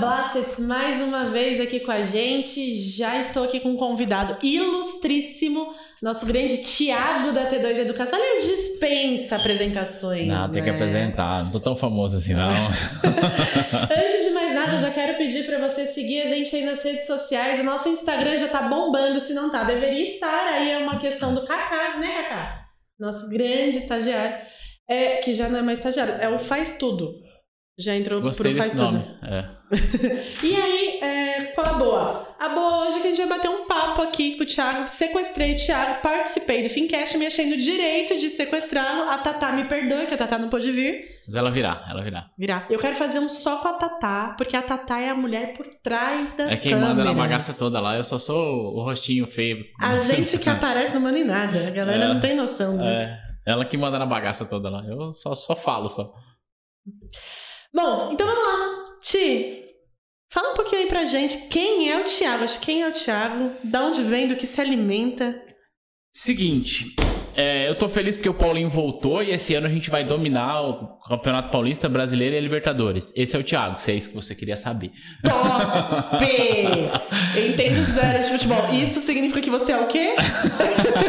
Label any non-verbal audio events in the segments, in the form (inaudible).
Blastets mais uma vez aqui com a gente. Já estou aqui com um convidado ilustríssimo, nosso grande Tiago da T2 Educação. Aliás, dispensa apresentações. Não, né? tem que apresentar. Não tô tão famoso assim, não. (laughs) Antes de mais nada, já quero pedir para você seguir a gente aí nas redes sociais. O nosso Instagram já tá bombando, se não tá, deveria estar. Aí é uma questão do Kaká, né, Kaká? Nosso grande estagiário. É, que já não é mais estagiário, é o Faz Tudo. Já entrou Gostei pro Faz Tudo. nome. É. (laughs) E aí, é, qual a boa? A boa hoje é que a gente vai bater um papo aqui com o Thiago. Sequestrei o Thiago, participei do Fincast, me achei no direito de sequestrá-lo. A Tatá me perdoe, que a Tatá não pôde vir. Mas ela virá, ela virá. Virar. Eu quero fazer um só com a Tatá, porque a Tatá é a mulher por trás das É quem câmeras. manda na bagaça toda lá. Eu só sou o rostinho feio. A (laughs) gente que aparece não manda em nada. A galera É. não tem noção disso. É, ela que manda na bagaça toda lá. Eu só, só falo só. Bom, então vamos lá. Ti, fala um pouquinho aí pra gente quem é o Thiago. Acho que Quem é o Thiago? Da onde vem, do que se alimenta? Seguinte, é, eu tô feliz porque o Paulinho voltou e esse ano a gente vai dominar o Campeonato Paulista, Brasileiro e a Libertadores. Esse é o Thiago, se é isso que você queria saber. Top! Eu entendo zero de futebol. Isso significa que você é o quê? (laughs)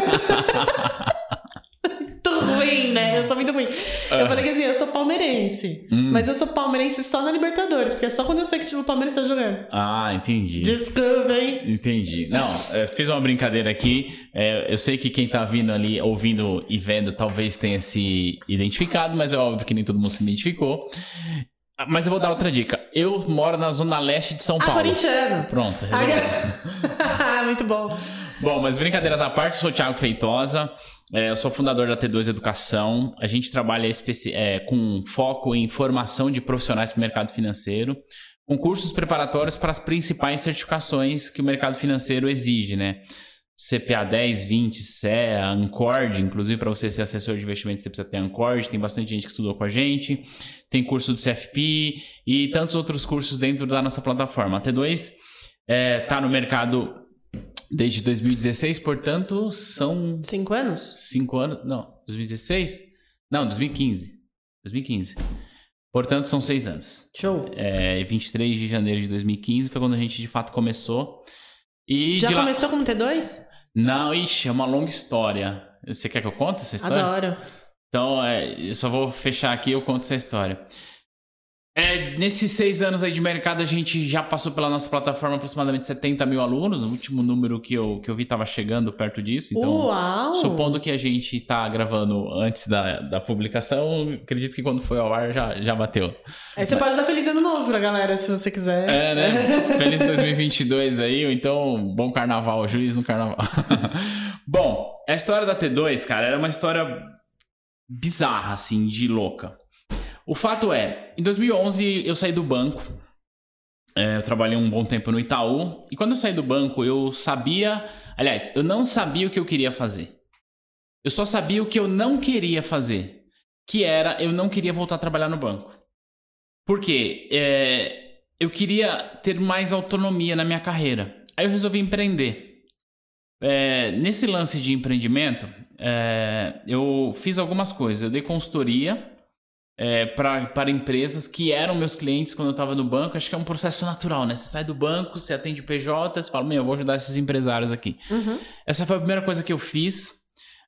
ruim, né? Eu sou muito ruim. Eu falei que assim, eu sou palmeirense. Hum. Mas eu sou palmeirense só na Libertadores, porque é só quando eu sei que tipo, o Palmeiras tá jogando. Ah, entendi. Desculpa, hein? Entendi. Não, é, fiz uma brincadeira aqui. É, eu sei que quem tá vindo ali, ouvindo e vendo, talvez tenha se identificado, mas é óbvio que nem todo mundo se identificou. Ah, Mas eu vou dar outra dica. Eu moro na zona leste de São Ah, Paulo. corintiano. Pronto, Ah, resolveu. (laughs) muito bom. Bom, mas brincadeiras à parte, eu sou o Thiago Feitosa, é, eu sou fundador da T2 Educação. A gente trabalha é, com foco em formação de profissionais para o mercado financeiro, com cursos preparatórios para as principais certificações que o mercado financeiro exige, né? CPA 10, 20, CEA, Ancord, inclusive para você ser assessor de investimentos você precisa ter Ancord, tem bastante gente que estudou com a gente, tem curso do CFP e tantos outros cursos dentro da nossa plataforma. A T2 está no mercado desde 2016, portanto, são Cinco anos? cinco anos. Não, 2016? Não, 2015. 2015. Portanto, são seis anos. Show. É, 23 de janeiro de 2015 foi quando a gente de fato começou. E Já de lá... começou como T2? Não, ixi, é uma longa história. Você quer que eu conte essa história? Adoro. Então, é, eu só vou fechar aqui e eu conto essa história. É, nesses seis anos aí de mercado, a gente já passou pela nossa plataforma aproximadamente 70 mil alunos. O último número que eu, que eu vi estava chegando perto disso. Então, Uau! supondo que a gente está gravando antes da, da publicação, acredito que quando foi ao ar já, já bateu. Aí você pode dar feliz ano novo pra galera, se você quiser. É, né? (laughs) Feliz 2022 aí, ou então bom carnaval, juiz no carnaval. (laughs) bom, a história da T2, cara, era uma história bizarra, assim, de louca. O fato é, em 2011 eu saí do banco, é, eu trabalhei um bom tempo no Itaú, e quando eu saí do banco eu sabia, aliás, eu não sabia o que eu queria fazer. Eu só sabia o que eu não queria fazer, que era eu não queria voltar a trabalhar no banco. Por quê? É, eu queria ter mais autonomia na minha carreira. Aí eu resolvi empreender. É, nesse lance de empreendimento, é, eu fiz algumas coisas. Eu dei consultoria é, pra, para empresas que eram meus clientes quando eu estava no banco. Acho que é um processo natural, né? Você sai do banco, você atende PJ, você fala, meu, eu vou ajudar esses empresários aqui. Uhum. Essa foi a primeira coisa que eu fiz.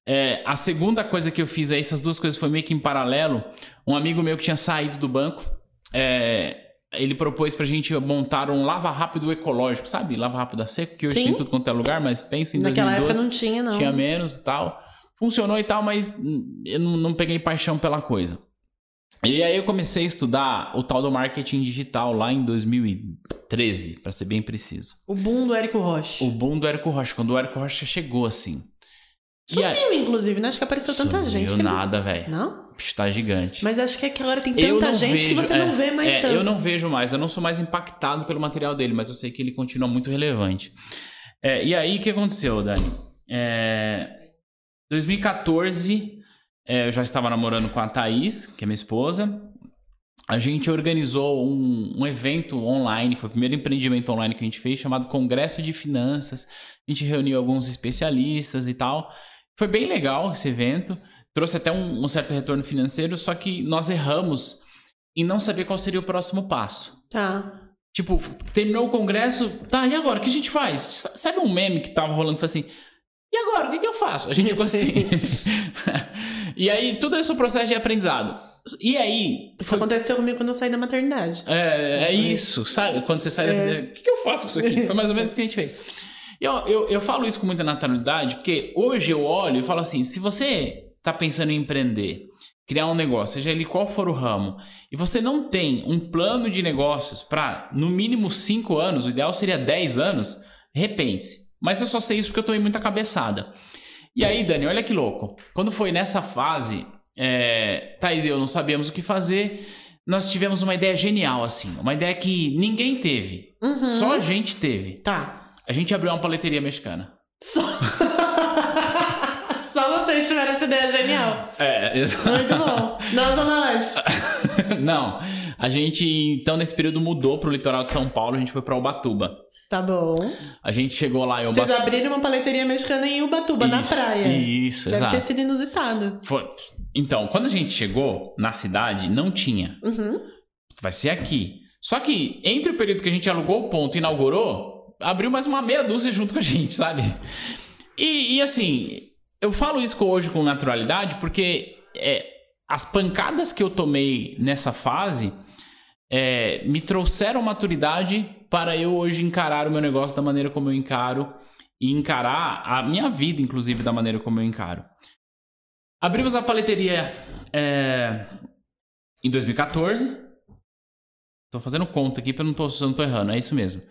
É, a segunda coisa que eu fiz aí, essas duas coisas foi meio que em paralelo. Um amigo meu que tinha saído do banco, é, ele propôs pra gente montar um lava rápido ecológico, sabe? Lava rápido a seco, que hoje Sim. tem tudo quanto é lugar, mas pensa em Naquela 2012 época não tinha, não. tinha menos e tal. Funcionou e tal, mas eu não, não peguei paixão pela coisa. E aí eu comecei a estudar o tal do marketing digital lá em 2013, pra ser bem preciso. O boom do Érico Rocha. O boom do Érico Rocha, quando o Érico Rocha chegou assim. Aí- Sumiu, inclusive, né? Acho que apareceu tanta Sumiu gente. que ele- nada, velho. Não? Tá gigante. Mas acho que aquela hora tem tanta não gente que vejo- você é, não vê mais é, tanto. Eu não vejo mais, eu não sou mais impactado pelo material dele, mas eu sei que ele continua muito relevante. É, e aí, o que aconteceu, Dani? É, 2014, é, eu já estava namorando com a Thaís, que é minha esposa. A gente organizou um, um evento online, foi o primeiro empreendimento online que a gente fez, chamado Congresso de Finanças. A gente reuniu alguns especialistas e tal. Foi bem legal esse evento, trouxe até um, um certo retorno financeiro, só que nós erramos em não saber qual seria o próximo passo. Tá. Tipo, terminou o congresso, tá, e agora? O que a gente faz? Sabe um meme que tava rolando? Foi assim, e agora? O que, que eu faço? A gente ficou assim. (laughs) (laughs) e aí, tudo esse processo de aprendizado. E aí. Isso foi... aconteceu comigo quando eu saí da maternidade. É, é isso, sabe? Quando você sai é. da maternidade. O que, que eu faço com isso aqui? Foi mais ou menos o que a gente fez. Eu, eu, eu falo isso com muita naturalidade, porque hoje eu olho e falo assim: se você tá pensando em empreender, criar um negócio, seja ele qual for o ramo, e você não tem um plano de negócios para no mínimo 5 anos, o ideal seria 10 anos, repense. Mas eu só sei isso porque eu em muita cabeçada. E aí, Dani, olha que louco. Quando foi nessa fase, é, Thais e eu não sabíamos o que fazer, nós tivemos uma ideia genial, assim. Uma ideia que ninguém teve. Uhum. Só a gente teve. Tá. A gente abriu uma paleteria mexicana. Só. (laughs) Só vocês tiveram essa ideia genial. É, exato. Muito bom. Não, Zona Leste. (laughs) não. A gente, então, nesse período mudou pro litoral de São Paulo, a gente foi pra Ubatuba. Tá bom. A gente chegou lá em Ubatuba. Vocês abriram uma paleteria mexicana em Ubatuba, isso, na praia. Isso, Deve exato. Deve ter sido inusitado. Foi. Então, quando a gente chegou na cidade, não tinha. Uhum. Vai ser aqui. Só que entre o período que a gente alugou o ponto e inaugurou, abriu mais uma meia dúzia junto com a (laughs) gente, sabe? E, e assim, eu falo isso hoje com naturalidade porque é, as pancadas que eu tomei nessa fase é, me trouxeram maturidade para eu hoje encarar o meu negócio da maneira como eu encaro e encarar a minha vida, inclusive, da maneira como eu encaro. Abrimos a paleteria é, em 2014. Estou fazendo conta aqui para não tô, não tô errando, é isso mesmo.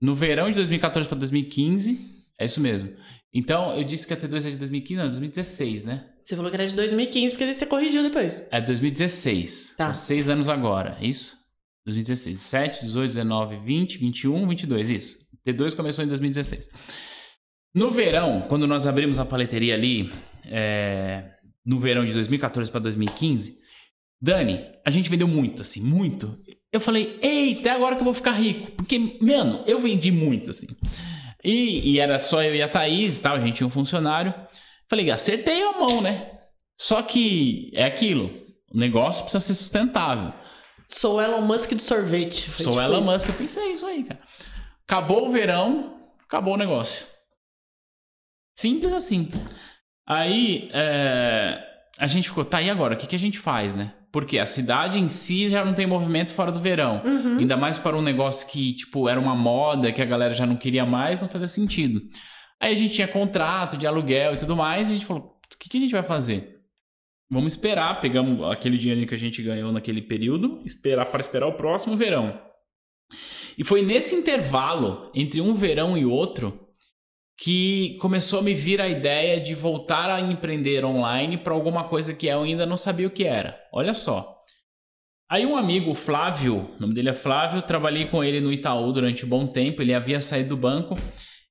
No verão de 2014 para 2015, é isso mesmo. Então, eu disse que a T2 é de 2015, não, 2016, né? Você falou que era de 2015, porque você corrigiu depois. É 2016. Tá. Há seis anos agora, é isso? 2016. 7, 18, 19, 20, 21, 22, isso. T2 começou em 2016. No verão, quando nós abrimos a paleteria ali, é, no verão de 2014 para 2015, Dani, a gente vendeu muito, assim, muito. Eu falei, eita, agora que eu vou ficar rico. Porque, mano, eu vendi muito, assim. E, e era só eu e a Thaís tal, a gente tinha um funcionário. Falei, acertei a mão, né? Só que é aquilo, o negócio precisa ser sustentável. Sou Elon Musk do sorvete. Sou tipo Elon isso. Musk, eu pensei isso aí, cara. Acabou o verão, acabou o negócio. Simples assim. Aí é, a gente ficou, tá, e agora? O que, que a gente faz, né? Porque a cidade em si já não tem movimento fora do verão. Uhum. Ainda mais para um negócio que, tipo, era uma moda, que a galera já não queria mais, não fazia sentido. Aí a gente tinha contrato de aluguel e tudo mais, e a gente falou, o que, que a gente vai fazer? Vamos esperar, pegamos aquele dinheiro que a gente ganhou naquele período, esperar para esperar o próximo verão. E foi nesse intervalo entre um verão e outro que começou a me vir a ideia de voltar a empreender online para alguma coisa que eu ainda não sabia o que era. Olha só. Aí um amigo, Flávio, o nome dele é Flávio, trabalhei com ele no Itaú durante um bom tempo, ele havia saído do banco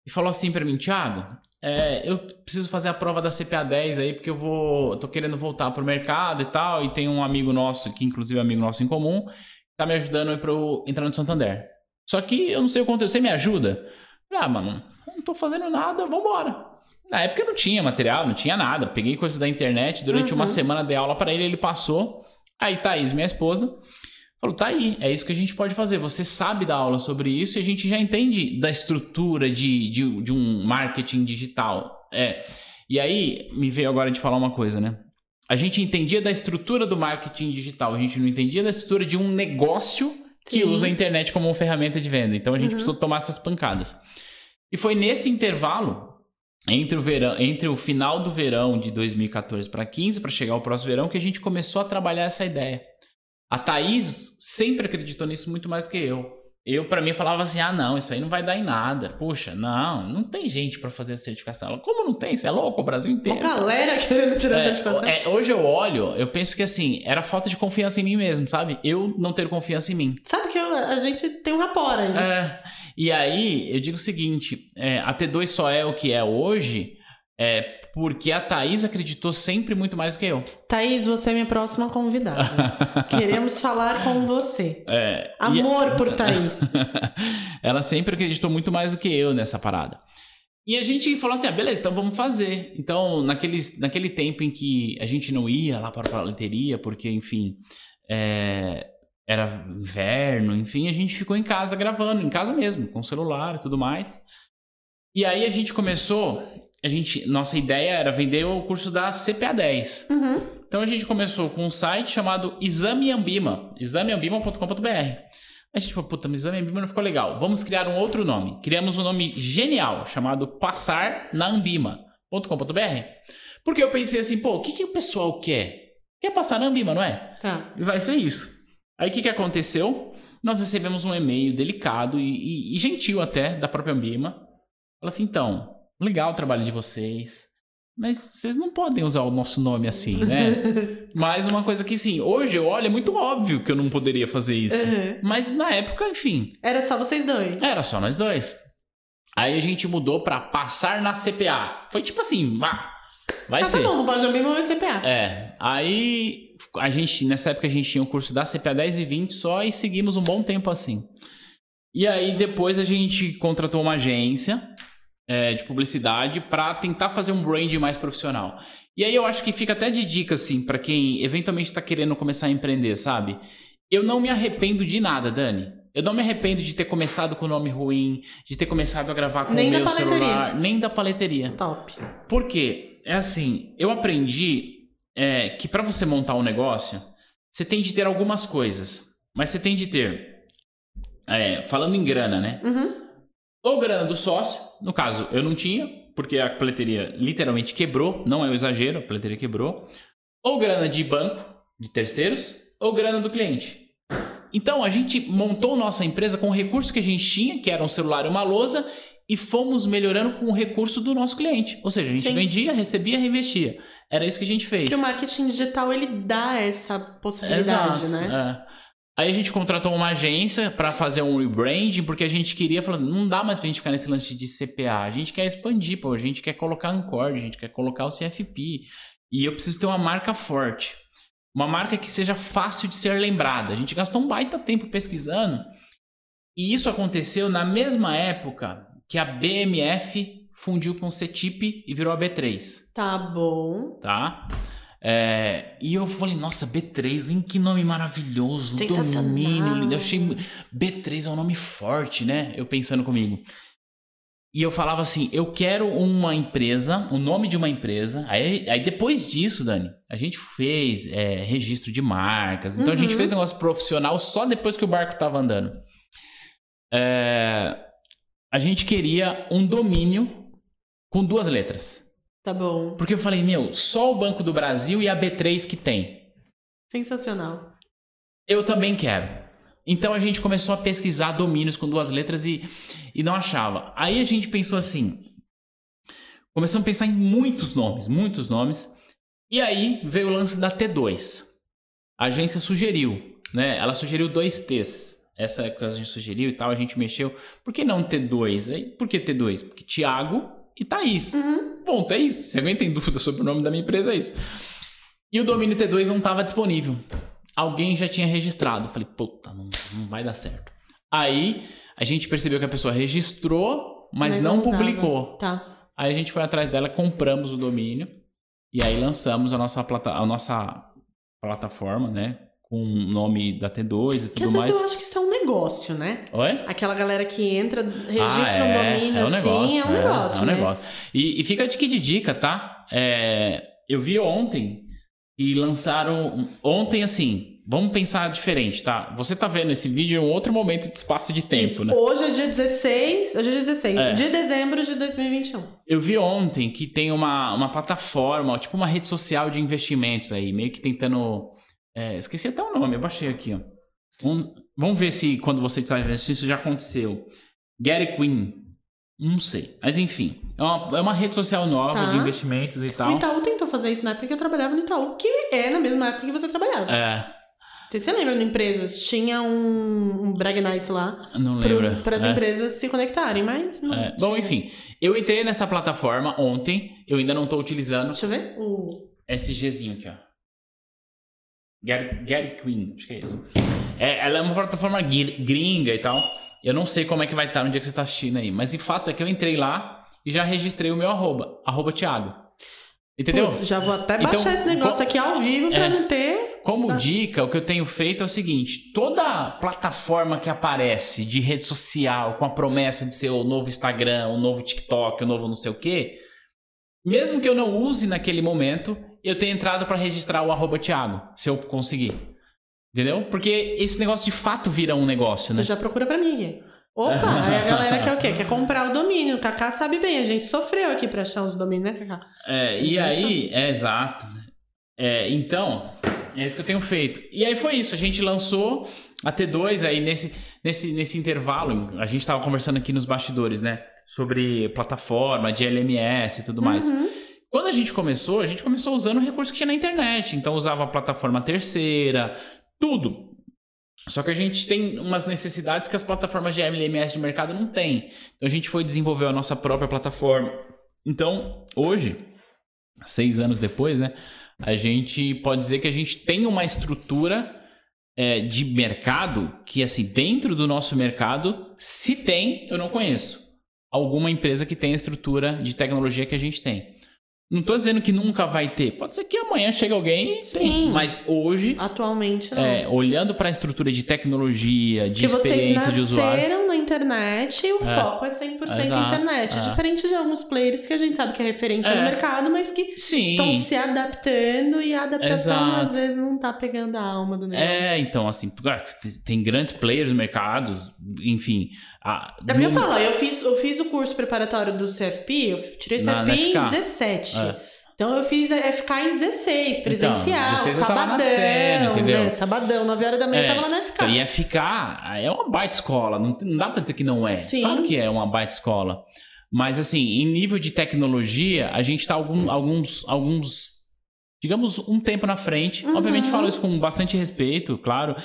e falou assim para mim, Thiago, é, eu preciso fazer a prova da CPA 10 aí, porque eu vou. tô querendo voltar pro mercado e tal. E tem um amigo nosso, que inclusive é amigo nosso em comum, que tá me ajudando aí pra eu entrar no Santander. Só que eu não sei o conteúdo. Você me ajuda? Ah, mano, não tô fazendo nada, vambora. Na época não tinha material, não tinha nada. Peguei coisas da internet, durante uhum. uma semana de aula para ele, ele passou. Aí Thaís, minha esposa, Falou, tá aí, é isso que a gente pode fazer. Você sabe dar aula sobre isso e a gente já entende da estrutura de, de, de um marketing digital. É. E aí, me veio agora de falar uma coisa, né? A gente entendia da estrutura do marketing digital, a gente não entendia da estrutura de um negócio que Sim. usa a internet como uma ferramenta de venda. Então a gente uhum. precisou tomar essas pancadas. E foi nesse intervalo, entre o, verão, entre o final do verão de 2014 para 15, para chegar ao próximo verão, que a gente começou a trabalhar essa ideia. A Thaís sempre acreditou nisso muito mais que eu. Eu, para mim, falava assim: ah, não, isso aí não vai dar em nada. Puxa, não, não tem gente para fazer a certificação. Ela, como não tem? Você é louco, o Brasil inteiro. Uma galera querendo tirar é, a certificação. É, hoje eu olho, eu penso que assim, era falta de confiança em mim mesmo, sabe? Eu não ter confiança em mim. Sabe que eu, a gente tem um rapport aí. É, e aí, eu digo o seguinte: é, a T2 só é o que é hoje. É, porque a Thaís acreditou sempre muito mais do que eu. Thaís, você é minha próxima convidada. (laughs) Queremos falar com você. É, Amor por (laughs) Thaís. Ela sempre acreditou muito mais do que eu nessa parada. E a gente falou assim: ah, beleza, então vamos fazer. Então, naquele, naquele tempo em que a gente não ia lá para a paleteria, porque, enfim, é, era inverno, enfim, a gente ficou em casa gravando, em casa mesmo, com celular e tudo mais. E aí a gente começou, a gente, nossa ideia era vender o curso da CPA 10. Uhum. Então a gente começou com um site chamado Exame Ambima, exameambima.com.br. A gente falou, puta, mas Exame Ambima não ficou legal. Vamos criar um outro nome. Criamos um nome genial, chamado Passar na Ambima.com.br. Porque eu pensei assim, pô, o que, que o pessoal quer? Quer passar na Ambima, não é? Tá. E vai ser isso. Aí o que, que aconteceu? Nós recebemos um e-mail delicado e, e- e gentil até da própria Ambima. Falou assim, então, legal o trabalho de vocês, mas vocês não podem usar o nosso nome assim, né? (laughs) Mas uma coisa que sim, hoje eu olho, é muito óbvio que eu não poderia fazer isso. Uhum. Mas na época, enfim, Era só vocês dois. era só nós dois. Aí a gente mudou pra passar na CPA. Foi tipo assim, ah, vai Ah, ser. tá bom, pode abrir meu CPA. É, aí a gente, nessa época a gente tinha o curso da CPA 10 e 20 só e seguimos um bom tempo assim. E aí depois a gente contratou uma agência é, de publicidade para tentar fazer um brand mais profissional. E aí eu acho que fica até de dica assim para quem eventualmente está querendo começar a empreender, sabe? Eu não me arrependo de nada, Dani. Eu não me arrependo de ter começado com o nome ruim, de ter começado a gravar com Nem o meu celular, nem da paleteria. Top. Por quê? É assim, eu aprendi é, que para você montar um negócio, você tem de ter algumas coisas. Mas você tem de ter, é, falando em grana, né? Uhum. Ou grana do sócio, no caso, eu não tinha, porque a paleteria literalmente quebrou, não é um exagero, a paleteria quebrou. Ou grana de banco, de terceiros, ou grana do cliente. Então a gente montou nossa empresa com o recurso que a gente tinha, que era um celular e uma lousa, e fomos melhorando com o recurso do nosso cliente. Ou seja, a gente Sim. vendia, recebia, reinvestia. Era isso que a gente fez. Que o marketing digital, ele dá essa possibilidade, Exato, né? é. Aí a gente contratou uma agência para fazer um rebranding, porque a gente queria, falando, não dá mais pra gente ficar nesse lance de CPA. A gente quer expandir, pô, a gente quer colocar Ancord, a gente quer colocar o CFP. E eu preciso ter uma marca forte. Uma marca que seja fácil de ser lembrada. A gente gastou um baita tempo pesquisando. E isso aconteceu na mesma época que a BMF fundiu com o CETIP e virou a B3 Tá bom. tá? É, e eu falei, nossa, B3, nem que nome maravilhoso, domínio lindo. Eu achei B3 é um nome forte, né? Eu pensando comigo. E eu falava assim, eu quero uma empresa, o nome de uma empresa. Aí, aí depois disso, Dani, a gente fez é, registro de marcas. Então a gente Uhum. fez negócio profissional só depois que o barco tava andando. É, a gente queria um domínio com duas letras. Tá bom. Porque eu falei, meu, só o Banco do Brasil e a B3 que tem. Sensacional. Eu também quero. Então a gente começou a pesquisar domínios com duas letras e, e não achava. Aí a gente pensou assim. Começamos a pensar em muitos nomes, muitos nomes. E aí veio o lance da T2. A agência sugeriu, né? Ela sugeriu dois T's. Essa época a gente sugeriu e tal, a gente mexeu. Por que não T2? Aí, por que T2? Porque Tiago e Thaís. Uhum. Ponto, é isso. Se alguém tem (laughs) dúvida sobre o nome da minha empresa, é isso. E o domínio T2 não estava disponível. Alguém já tinha registrado. Eu falei, puta, não, não vai dar certo. Aí a gente percebeu que a pessoa registrou, mas, Mas não, publicou. Tá. Aí a gente foi atrás dela, compramos o domínio e aí lançamos a nossa, plata a nossa plataforma, né? Com o nome da T2 e Que tudo vezes mais. eu acho que isso é negócio, né? Oi? Aquela galera que entra, registra Ah, um é, domínio é um assim, negócio, é um negócio. É um né? negócio. E, e fica aqui de dica, tá? É, eu vi ontem e lançaram. Ontem, assim, vamos pensar diferente, tá? Você tá vendo esse vídeo em um outro momento de espaço de tempo, Isso. né? Hoje é dia 16, hoje é dia 16 É. de dezembro de 2021. Eu vi ontem que tem uma, uma plataforma, tipo uma rede social de investimentos aí, meio que tentando. é, esqueci até o nome, eu baixei aqui, ó. Um- vamos ver se quando você está investindo isso já aconteceu. Gary Queen. Não sei. Mas enfim. É uma, é uma rede social nova Tá. de investimentos e O tal. Itaú tentou fazer isso na época que eu trabalhava no Itaú, que é na mesma época que você trabalhava. É, Não sei se você lembra de empresas, tinha um, um Brag Nights lá não lembro. para as É. empresas se conectarem, mas não. É, Bom, enfim. Eu entrei nessa plataforma ontem. Eu ainda não estou utilizando Deixa eu ver. O... esse Gzinho aqui, ó. Gary, Gary Queen, acho que é isso. É, ela é uma plataforma gri- gringa e tal. Eu não sei como é que vai estar no dia que você está assistindo aí. Mas o fato é que eu entrei lá e já registrei o meu arroba. Arroba Thiago. Entendeu? Putz, já vou até Então, baixar esse negócio co- aqui ao vivo pra É. não ter. Como Tá. dica, o que eu tenho feito é o seguinte: toda plataforma que aparece de rede social com a promessa de ser o novo Instagram, o novo TikTok, o novo não sei o quê, mesmo que eu não use naquele momento, eu tenho entrado para registrar o arroba Thiago, se eu conseguir. Entendeu? Porque esse negócio de fato vira um negócio, né? Você já procura pra mim. Opa, aí (laughs) a galera quer o quê? Quer comprar o domínio. O Kaká sabe bem, a gente sofreu aqui pra achar os domínios, né, Kaká? É, e aí, é exato. É, então, é isso que eu tenho feito. E aí foi isso, a gente lançou a T2 aí nesse, nesse, nesse intervalo, a gente tava conversando aqui nos bastidores, né? Sobre plataforma, de LMS e tudo mais. Uhum. Quando a gente começou, a gente começou usando o recurso que tinha na internet. Então usava a plataforma terceira, tudo. Só que a gente tem umas necessidades que as plataformas de LMS de mercado não têm. Então a gente foi desenvolver a nossa própria plataforma. Então, hoje, seis anos depois, né? A gente pode dizer que a gente tem uma estrutura é, de mercado que, assim, dentro do nosso mercado, se tem, eu não conheço alguma empresa que tenha a estrutura de tecnologia que a gente tem. Não tô dizendo que nunca vai ter. Pode ser que amanhã chegue alguém e Sim. tem. Mas hoje, Atualmente não. é, olhando para a estrutura de tecnologia, de vocês experiência de usuário. nasceram na internet e o É. foco é 100% Exato. internet. É. Diferente de alguns players que a gente sabe que é referência É. no mercado, mas que Sim. estão se adaptando e a adaptação Exato. às vezes não tá pegando a alma do negócio. É, então, assim, tem grandes players no mercado, enfim. A, É porque eu falo, eu fiz, eu fiz o curso preparatório do CFP, eu tirei o Na- CFP na em FK. 17. É. Então eu fiz a FK em 16, presencial, 16 eu tava sabadão, nascendo, entendeu? né? Sabadão, 9 horas da manhã É, eu tava lá na FK. Então, ia ficar. É uma baita escola. Não, não dá pra dizer que não é. Sim. Claro que é uma baita escola. Mas, assim, em nível de tecnologia, a gente tá algum- alguns, alguns. Digamos, um tempo na frente. Uhum. Obviamente, falo isso com bastante respeito, claro.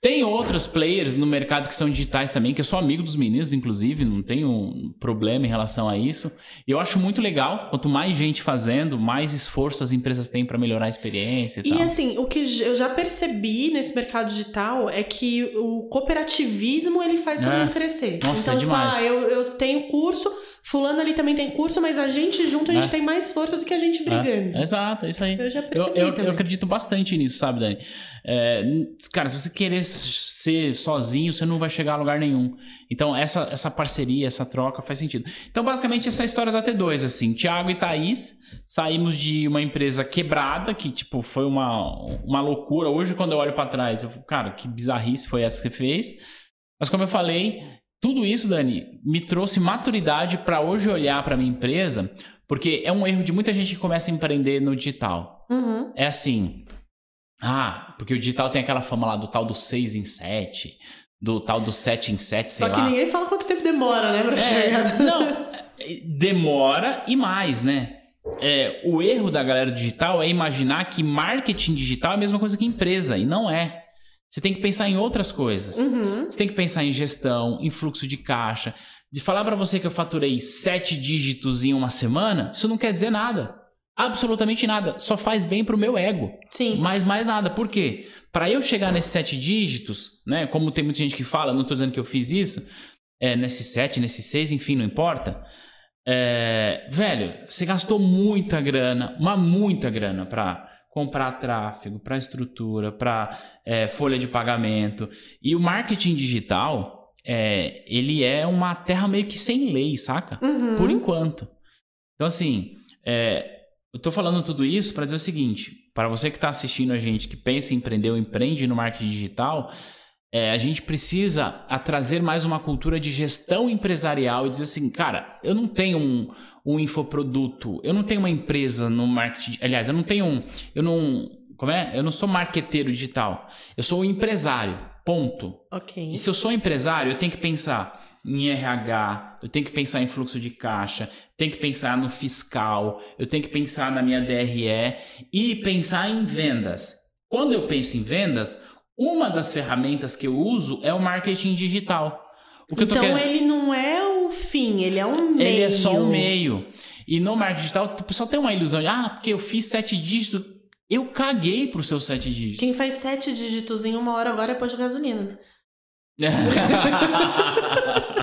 Tem outros players no mercado que são digitais também, que eu sou amigo dos meninos, inclusive, não tenho problema em relação a isso. E eu acho muito legal, quanto mais gente fazendo, mais esforço as empresas têm para melhorar a experiência e, E tal. assim, o que eu já percebi nesse mercado digital é que o cooperativismo ele faz todo É. mundo crescer. Nossa, então, é tipo, demais. ah, eu, eu tenho curso, fulano ali também tem curso, mas a gente junto a gente É. tem mais força do que a gente brigando. É, exato, é isso aí. Eu já Eu, percebi eu, também. eu acredito bastante nisso, sabe, Dani? É, cara, se você querer ser sozinho, você não vai chegar a lugar nenhum. Então, essa, essa parceria, essa troca faz sentido. Então, basicamente, essa é a história da T2, assim. Tiago e Thaís saímos de uma empresa quebrada, que, tipo, foi uma, uma loucura. Hoje, quando eu olho pra trás, eu fico, cara, que bizarrice foi essa que você fez. Mas, como eu falei, tudo isso, Dani, me trouxe maturidade pra hoje olhar pra minha empresa, porque é um erro de muita gente que começa a empreender no digital Uhum. é assim. Ah, porque o digital tem aquela fama lá do tal do 6 em 7, do tal do 7 em 7, sei Só que lá. ninguém fala quanto tempo demora, né, pra É, chegar. não, é, demora e mais, né? É, o erro da galera digital é imaginar que marketing digital é a mesma coisa que empresa, e não é. Você tem que pensar em outras coisas. Uhum. Você tem que pensar em gestão, em fluxo de caixa. De falar pra você que eu faturei sete dígitos em uma semana, isso não quer dizer nada. Absolutamente nada. Só faz bem pro meu ego. Sim. Mas mais nada. Por quê? Para eu chegar nesses sete dígitos, né? Como tem muita gente que fala, não tô dizendo que eu fiz isso, é, nesses sete, nesses seis, enfim, não importa. É, velho, você gastou muita grana, uma muita grana para comprar tráfego, para estrutura, para folha de pagamento. E o marketing digital, é, ele é uma terra meio que sem lei, saca? Uhum. por enquanto. Então, assim, é, eu tô falando tudo isso para dizer o seguinte: para você que está assistindo a gente, que pensa em empreender ou empreende no marketing digital, é, a gente precisa a trazer mais uma cultura de gestão empresarial e dizer assim, cara, eu não tenho um, um infoproduto, eu não tenho uma empresa no marketing. Aliás, eu não tenho um. Eu não. Como é? Eu não sou marqueteiro digital. Eu sou um empresário. Ponto. Ok. E se eu sou empresário, eu tenho que pensar em RH, eu tenho que pensar em fluxo de caixa, tenho que pensar no fiscal, eu tenho que pensar na minha DRE e pensar em vendas. Quando eu penso em vendas, uma das ferramentas que eu uso é o marketing digital. Então querendo... ele não é o fim, ele é um meio. Ele é só um meio. E no marketing digital, o pessoal tem uma ilusão de, ah, porque eu fiz sete dígitos. Eu caguei pro seu sete dígitos. Quem faz sete dígitos em uma hora agora é pôr de gasolina. (laughs)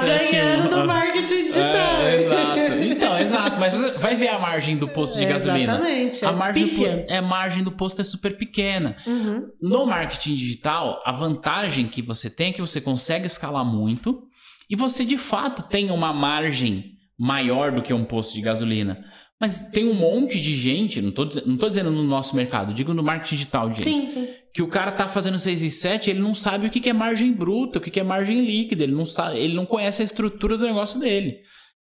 Tá ganhando no marketing digital. É, exato. (laughs) Então, exato. Mas vai ver a margem do posto de gasolina. Exatamente. A é margem, do, é, margem do posto é super pequena. Uhum. No marketing digital, a vantagem que você tem é que você consegue escalar muito e você de fato tem uma margem maior do que um posto de gasolina. Mas tem um monte de gente, não tô dizendo no nosso mercado, digo no marketing digital, gente, Sim, sim. Que o cara tá fazendo 6 e 7, ele não sabe o que que é margem bruta, o que que é margem líquida, ele não sabe, ele não conhece a estrutura do negócio dele.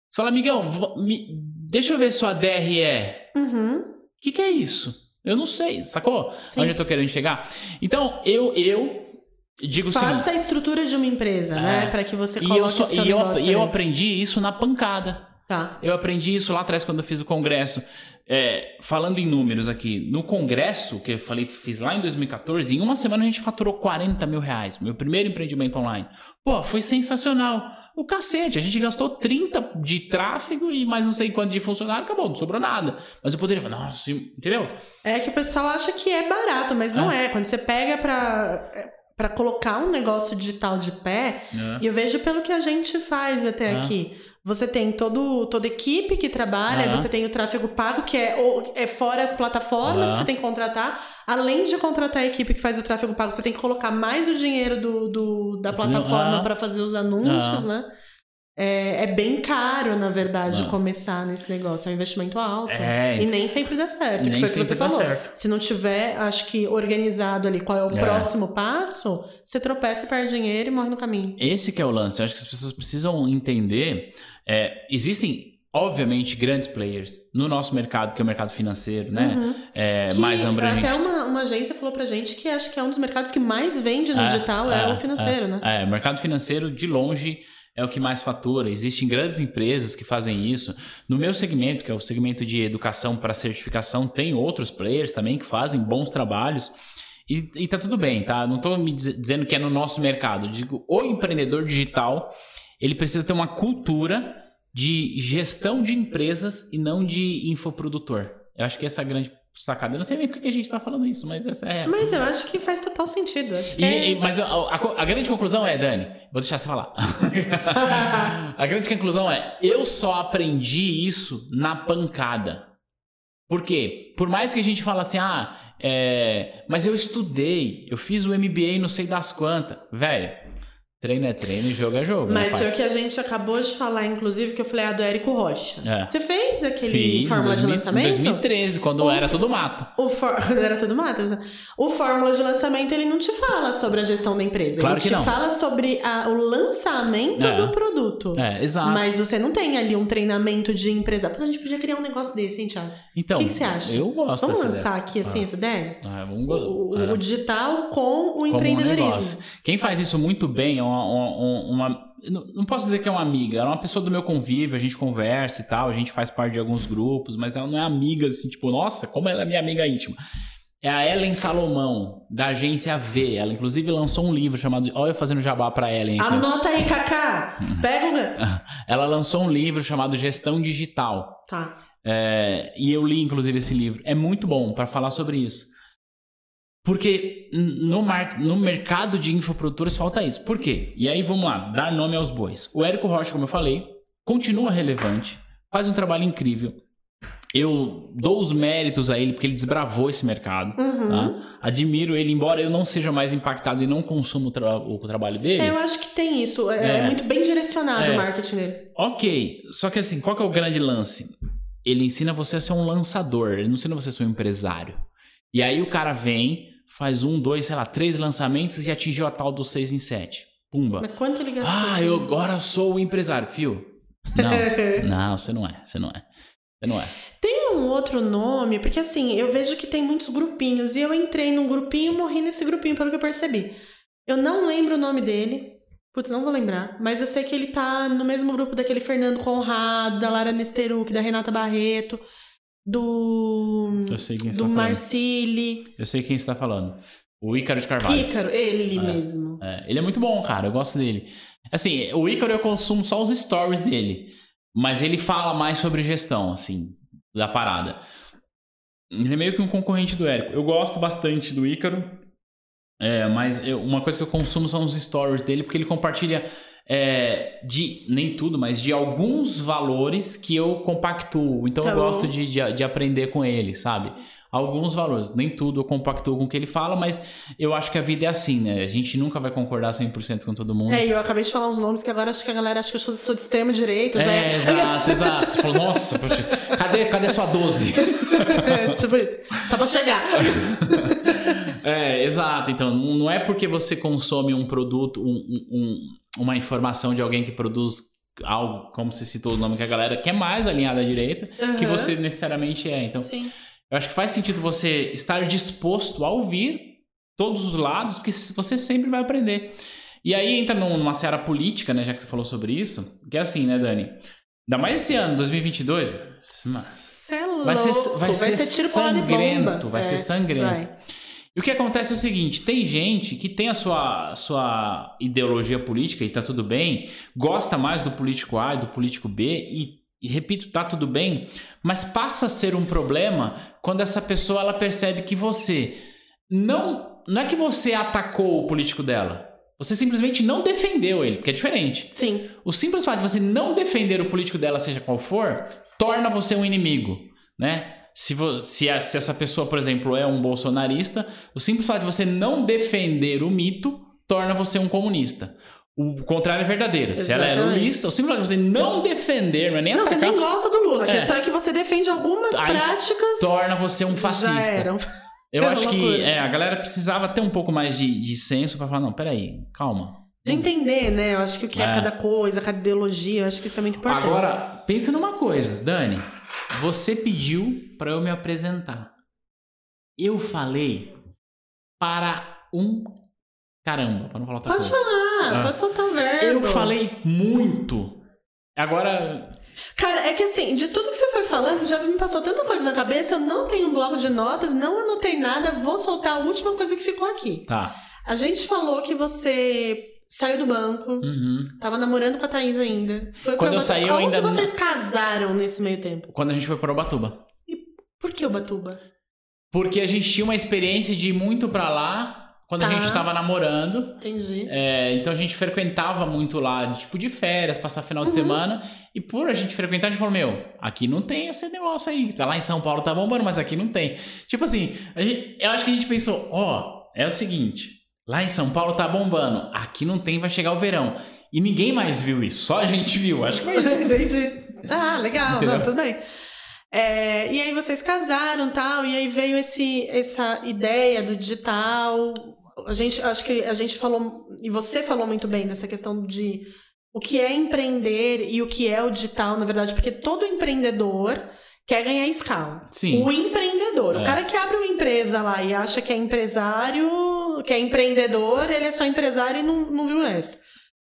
Você fala, amigão, me- deixa eu ver sua DRE. Uhum. O que, que é isso? Eu não sei, sacou? Sim. Onde eu tô querendo chegar? Então, eu, eu digo seguinte. Faça a estrutura de uma empresa, né? Para que você E coloque eu, só- e eu, negócio e eu ali. aprendi isso na pancada. Tá. Eu aprendi isso lá atrás quando eu fiz o congresso. É, falando em números aqui, no congresso que eu falei, fiz lá em 2014, em uma semana a gente faturou 40 mil reais. Meu primeiro empreendimento online. Pô, foi sensacional. O cacete, a gente gastou 30 de tráfego e mais não sei quanto de funcionário, acabou, não sobrou nada. Mas eu poderia falar, nossa, entendeu? É que o pessoal acha que é barato, mas não é. Quando você pega pra, pra colocar um negócio digital de pé, e eu vejo pelo que a gente faz até Ah. aqui. Você tem todo, toda equipe que trabalha, Ah. você tem o tráfego pago, que é, é fora as plataformas Ah. que você tem que contratar. Além de contratar a equipe que faz o tráfego pago, você tem que colocar mais o dinheiro do, do- da plataforma Ah. para fazer os anúncios, né? É, é bem caro, na verdade, começar nesse negócio. É um investimento alto. É, E nem sempre dá certo. que nem foi o que você falou. certo. Se não tiver, acho que organizado ali qual é o É. próximo passo, você tropeça, perde dinheiro e morre no caminho. Esse que é o lance. Eu acho que as pessoas precisam entender. é, existem, obviamente, grandes players no nosso mercado, que é o mercado financeiro, né? Uhum. É, Que mais abrangente. Até uma, uma agência falou pra gente que acho que é um dos mercados que mais vende no É, digital, é, o financeiro, né? É, mercado financeiro, de longe, é o que mais fatura. Existem grandes empresas que fazem isso. No meu segmento, que é o segmento de educação para certificação, tem outros players também que fazem bons trabalhos. E, e tá tudo bem, tá? Não tô me diz- dizendo que é no nosso mercado. Eu Digo, o empreendedor digital, ele precisa ter uma cultura de gestão de empresas e não de infoprodutor. Eu acho que essa é a grande sacada. Eu não sei nem por que a gente tá falando isso, mas essa é Mas eu acho que faz total sentido. Acho que e- é... e- mas a, a- a grande conclusão é, Dani, vou deixar você falar. (laughs) a grande conclusão é, eu só aprendi isso na pancada. Por quê? Por mais que a gente fale assim, ah, é, mas eu estudei, eu fiz o MBA não sei das quantas. Velho, treino é treino e jogo é jogo. né, Mas foi o que a gente acabou de falar, inclusive, que eu falei ah, do Érico Rocha. É. Você fez aquele Fiz Fórmula 2000 de lançamento? Em 2013, quando O- era tudo mato. O for... (laughs) Era tudo mato. O Fórmula de lançamento, ele não te fala sobre a gestão da empresa. Claro ele te não. fala sobre a- o lançamento É. do produto. É, exato. Mas você não tem ali um treinamento de empresa. Pô, a gente podia criar um negócio desse, hein, Thiago? Então, o que que você acha? Eu gosto Vamos lançar ideia. aqui assim essa ideia? Ah, vamos O, o- é. o digital com o como um empreendedorismo. negócio. Quem faz isso muito bem é uma. uma- uma- não posso dizer que é uma amiga, ela é uma pessoa do meu convívio, a gente conversa e tal, a gente faz parte de alguns grupos, mas ela não é amiga assim, tipo, nossa, como ela é minha amiga íntima. É a Ellen Salomão, da agência V. Ela, inclusive, lançou um livro chamado. Olha, eu fazendo jabá pra Ellen aqui. Anota aí, Kaká! Pega o. (laughs) Ela lançou um livro chamado Gestão Digital. Tá. É, e eu li, inclusive, esse livro. É muito bom para falar sobre isso. Porque no, mar, no mercado de infoprodutores falta isso. Por quê? E aí vamos lá, dar nome aos bois. O Érico Rocha, como eu falei, continua relevante, faz um trabalho incrível. Eu dou os méritos a ele porque ele desbravou esse mercado. Uhum. tá? Admiro ele, embora eu não seja mais impactado e não consumo o, tra- o trabalho dele. É, eu acho que tem isso. É, É. muito bem direcionado É. o marketing dele. Ok, só que assim, qual que é o grande lance? Ele ensina você a ser um lançador, ele não ensina você a ser um empresário. E aí o cara vem, faz um, dois, sei lá, três lançamentos e atingiu a tal dos seis em sete. Pumba. Mas quanto ele gastou? Ah, eu agora sou o empresário, fio. Não, (laughs) não, você não é, você não é. Você não é. Tem um outro nome, porque assim, eu vejo que tem muitos grupinhos e eu entrei num grupinho e morri nesse grupinho, pelo que eu percebi. Eu não lembro o nome dele. Putz, não vou lembrar. Mas eu sei que ele tá no mesmo grupo daquele Fernando Conrado, da Lara Nesteruk, da Renata Barreto, do. Eu sei quem você do tá falando. Marcili. Eu sei quem você tá falando. O Ícaro de Carvalho. Ícaro, ele É. mesmo. É, ele é muito bom, cara. Eu gosto dele. Assim, o Ícaro eu consumo só os stories dele. Mas ele fala mais sobre gestão, assim, da parada. Ele é meio que um concorrente do Érico. Eu gosto bastante do Ícaro. É, mas eu- uma coisa que eu consumo são os stories dele, porque ele compartilha é, de nem tudo, mas de alguns valores que eu compactuo. Então Tá eu gosto de, de, de aprender com ele, sabe? Alguns valores. Nem tudo eu compactuo com o que ele fala, mas eu acho que a vida é assim, né? A gente nunca vai concordar 100% com todo mundo. É, e eu acabei de falar uns nomes que agora acho que a galera acha que eu sou, sou de extrema direita. já É, exato, (laughs) exato. Você falou, nossa, poxa, cadê, cadê sua 12? É, tipo isso. Tá pra chegar. (laughs) É, exato. Então, não não é porque você consome um produto, um- um- uma informação de alguém que produz algo, como você citou o nome que a galera que é mais alinhada à direita, que Aham. você necessariamente é. Então, Sim. eu acho que faz sentido você estar disposto a ouvir todos os lados, porque você sempre vai aprender. E aí entra num- numa seara política, né, já que você falou sobre isso, que é assim, né, Dani? Ainda mais esse ano, 2022, mas é vai ser, vai ser, tiro porra de sangrento, vai É, ser sangrento. vai. E o que acontece é o seguinte: tem gente que tem a sua, sua ideologia política e tá tudo bem, gosta mais do político A e do político B, e, e repito, tá tudo bem, mas passa a ser um problema quando essa pessoa ela percebe que você não. Não é que você atacou o político dela. Você simplesmente não defendeu ele, porque é diferente. Sim. O simples fato de você não defender o político dela, seja qual for, torna você um inimigo, né? Se, se, a- se essa pessoa, por exemplo, é um bolsonarista, o simples fato de você não defender o mito torna você um comunista. O contrário é verdadeiro. Se ela é Exatamente. lulista, o simples fato de você não defender, não é nem Não, você atacar, nem gosta do Lula. A É. questão é que você defende algumas Aí práticas. torna você um fascista. (laughs) Eu É acho que é, a galera precisava ter um pouco mais de, de senso pra falar, não, peraí, calma. De entender, né? Eu acho que o que é, É. cada coisa, cada ideologia, eu acho que isso é muito importante. Agora, pense numa coisa, Dani. Você pediu para eu me apresentar. Eu falei para um caramba, para não falar outra Pode coisa. falar, Ah. pode soltar um verbo. Eu falei muito. Agora, Cara, é que assim, de tudo que você foi falando, já me passou tanta coisa na cabeça, eu não tenho um bloco de notas, não anotei nada, vou soltar a última coisa que ficou aqui. tá. A gente falou que você saiu do banco, Uhum. tava namorando com a Thaís ainda. Foi Quando eu saí, eu Onde ainda não- vocês casaram nesse meio tempo? Quando a gente foi para Ubatuba. Por que Ubatuba? Porque a gente tinha uma experiência de ir muito para lá quando a Tá. gente tava namorando. Entendi. É, então a gente frequentava muito lá, tipo de férias, passar final de Uhum. semana. E por a gente frequentar, a gente falou: Meu, aqui não tem esse negócio aí. Tá lá em São Paulo tá bombando, mas aqui não tem. Tipo assim, a gente- eu acho que a gente pensou: Ó, é o seguinte, lá em São Paulo tá bombando, aqui não tem, vai chegar o verão. E ninguém mais viu isso, só a gente viu. Acho que foi isso. (laughs) Entendi. Ah, legal, não, tudo bem. É, e aí vocês casaram tal, e aí veio esse, essa ideia do digital. A gente, acho que a gente falou, e você falou muito bem dessa questão de o que é empreender e o que é o digital, na verdade, porque todo empreendedor quer ganhar escala. Sim. O empreendedor, o É. cara que abre uma empresa lá e acha que é empresário, que é empreendedor, ele é só empresário e não, não viu o resto.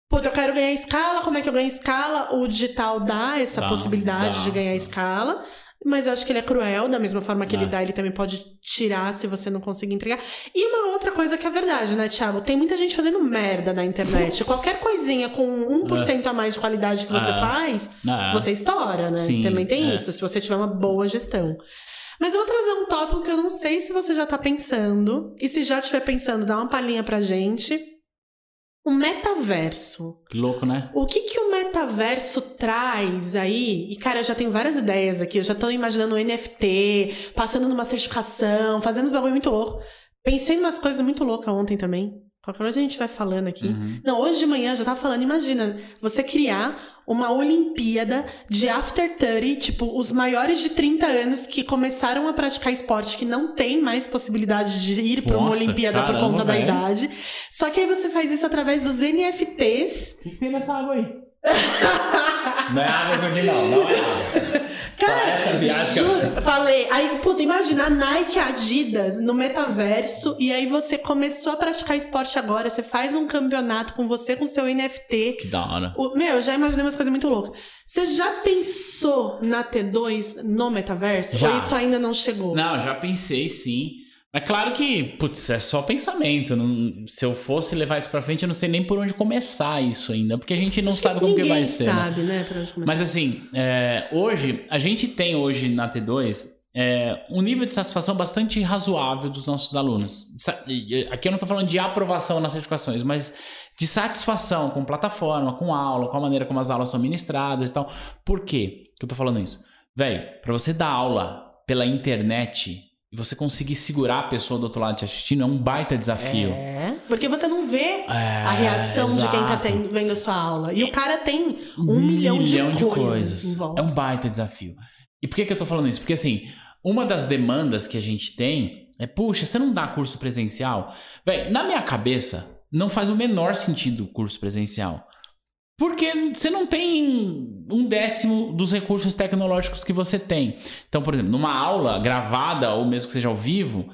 Puta, eu quero ganhar escala, como é que eu ganho escala? O digital dá essa Dá, possibilidade dá, de ganhar dá. escala, mas eu acho que ele é cruel, da mesma forma que ele Dá. dá, ele também pode tirar se você não conseguir entregar. E uma outra coisa que é verdade, né, Thiago? Tem muita gente fazendo merda na internet. Putz. Qualquer coisinha com 1% a mais de qualidade que você É. faz, Ah, você estoura, né? Sim, Também tem é. isso, se você tiver uma boa gestão. Mas eu vou trazer um tópico que eu não sei se você já tá pensando. E se já estiver pensando, dá uma palhinha pra gente. O metaverso. Que louco, né? O que que o metaverso traz aí? E cara, eu já tenho várias ideias aqui. Eu já tô imaginando o NFT, passando numa certificação, fazendo uns bagulho muito louco. Pensei em umas coisas muito loucas ontem também. Qualquer coisa a gente vai falando aqui. Uhum. Não, hoje de manhã eu já tava falando, imagina, você criar uma Olimpíada de after 30, tipo, os maiores de 30 anos que começaram a praticar esporte, que não tem mais possibilidade de ir pra uma Olimpíada por caramba, conta da velho. idade. Só que aí você faz isso através dos NFTs. O que tem nessa água aí? Não é isso aqui, não. Não é. Cara, essa viagem que eu- juro, falei. Aí, puta, imagina a Nike Adidas no metaverso e aí você começou a praticar esporte agora, você faz um campeonato com você com seu NFT. Que da hora. O- meu, eu já imaginei umas coisas muito loucas. Você já pensou na T2 no metaverso? Já. Ou isso ainda não chegou? Não, já pensei sim. Mas claro que, putz, é só pensamento. não- se eu fosse levar isso pra frente, eu não sei nem por onde começar isso ainda. Porque a gente não Acho sabe como que vai ser. né? sabe, né? Pra onde começar. Mas assim, é, hoje, a gente tem hoje na T2 é, um nível de satisfação bastante razoável dos nossos alunos. Aqui eu não estou falando de aprovação nas certificações, mas de satisfação com plataforma, com aula, com a maneira como as aulas são ministradas e tal. Por quê que eu tô falando isso? Velho, para você dar aula pela internet e você conseguir segurar a pessoa do outro lado te assistindo é um baita desafio. É, porque você não vê É, a reação de quem tá exato. ten- vendo a sua aula. E o cara tem um, milhão, de, coisas, em volta. É um baita desafio. E por que, que eu tô falando isso? Porque assim, uma das demandas que a gente tem é, puxa, você não dá curso presencial? Véi, na minha cabeça, não faz o menor sentido o curso presencial. Porque você não tem um décimo dos recursos tecnológicos que você tem. Então, por exemplo, numa aula gravada, ou mesmo que seja ao vivo,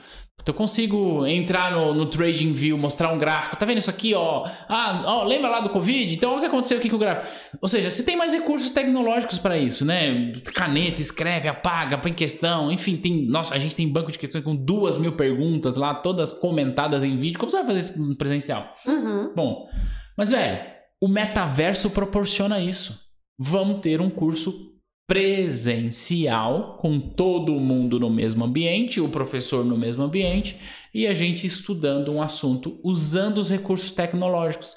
eu consigo entrar no, no TradingView, mostrar um gráfico. Tá vendo isso aqui, ó? Ah, ó, lembra lá do Covid? Então, olha o que aconteceu aqui com o gráfico. Ou seja, você tem mais recursos tecnológicos para isso, né? Caneta, escreve, apaga, põe questão. Enfim, tem. Nossa, a gente tem banco de questões com duas mil perguntas lá, todas comentadas em vídeo. Como você vai fazer isso presencial? Uhum. Bom, mas velho, o metaverso proporciona isso. Vamos ter um curso presencial com todo mundo no mesmo ambiente, o professor no mesmo ambiente e a gente estudando um assunto usando os recursos tecnológicos.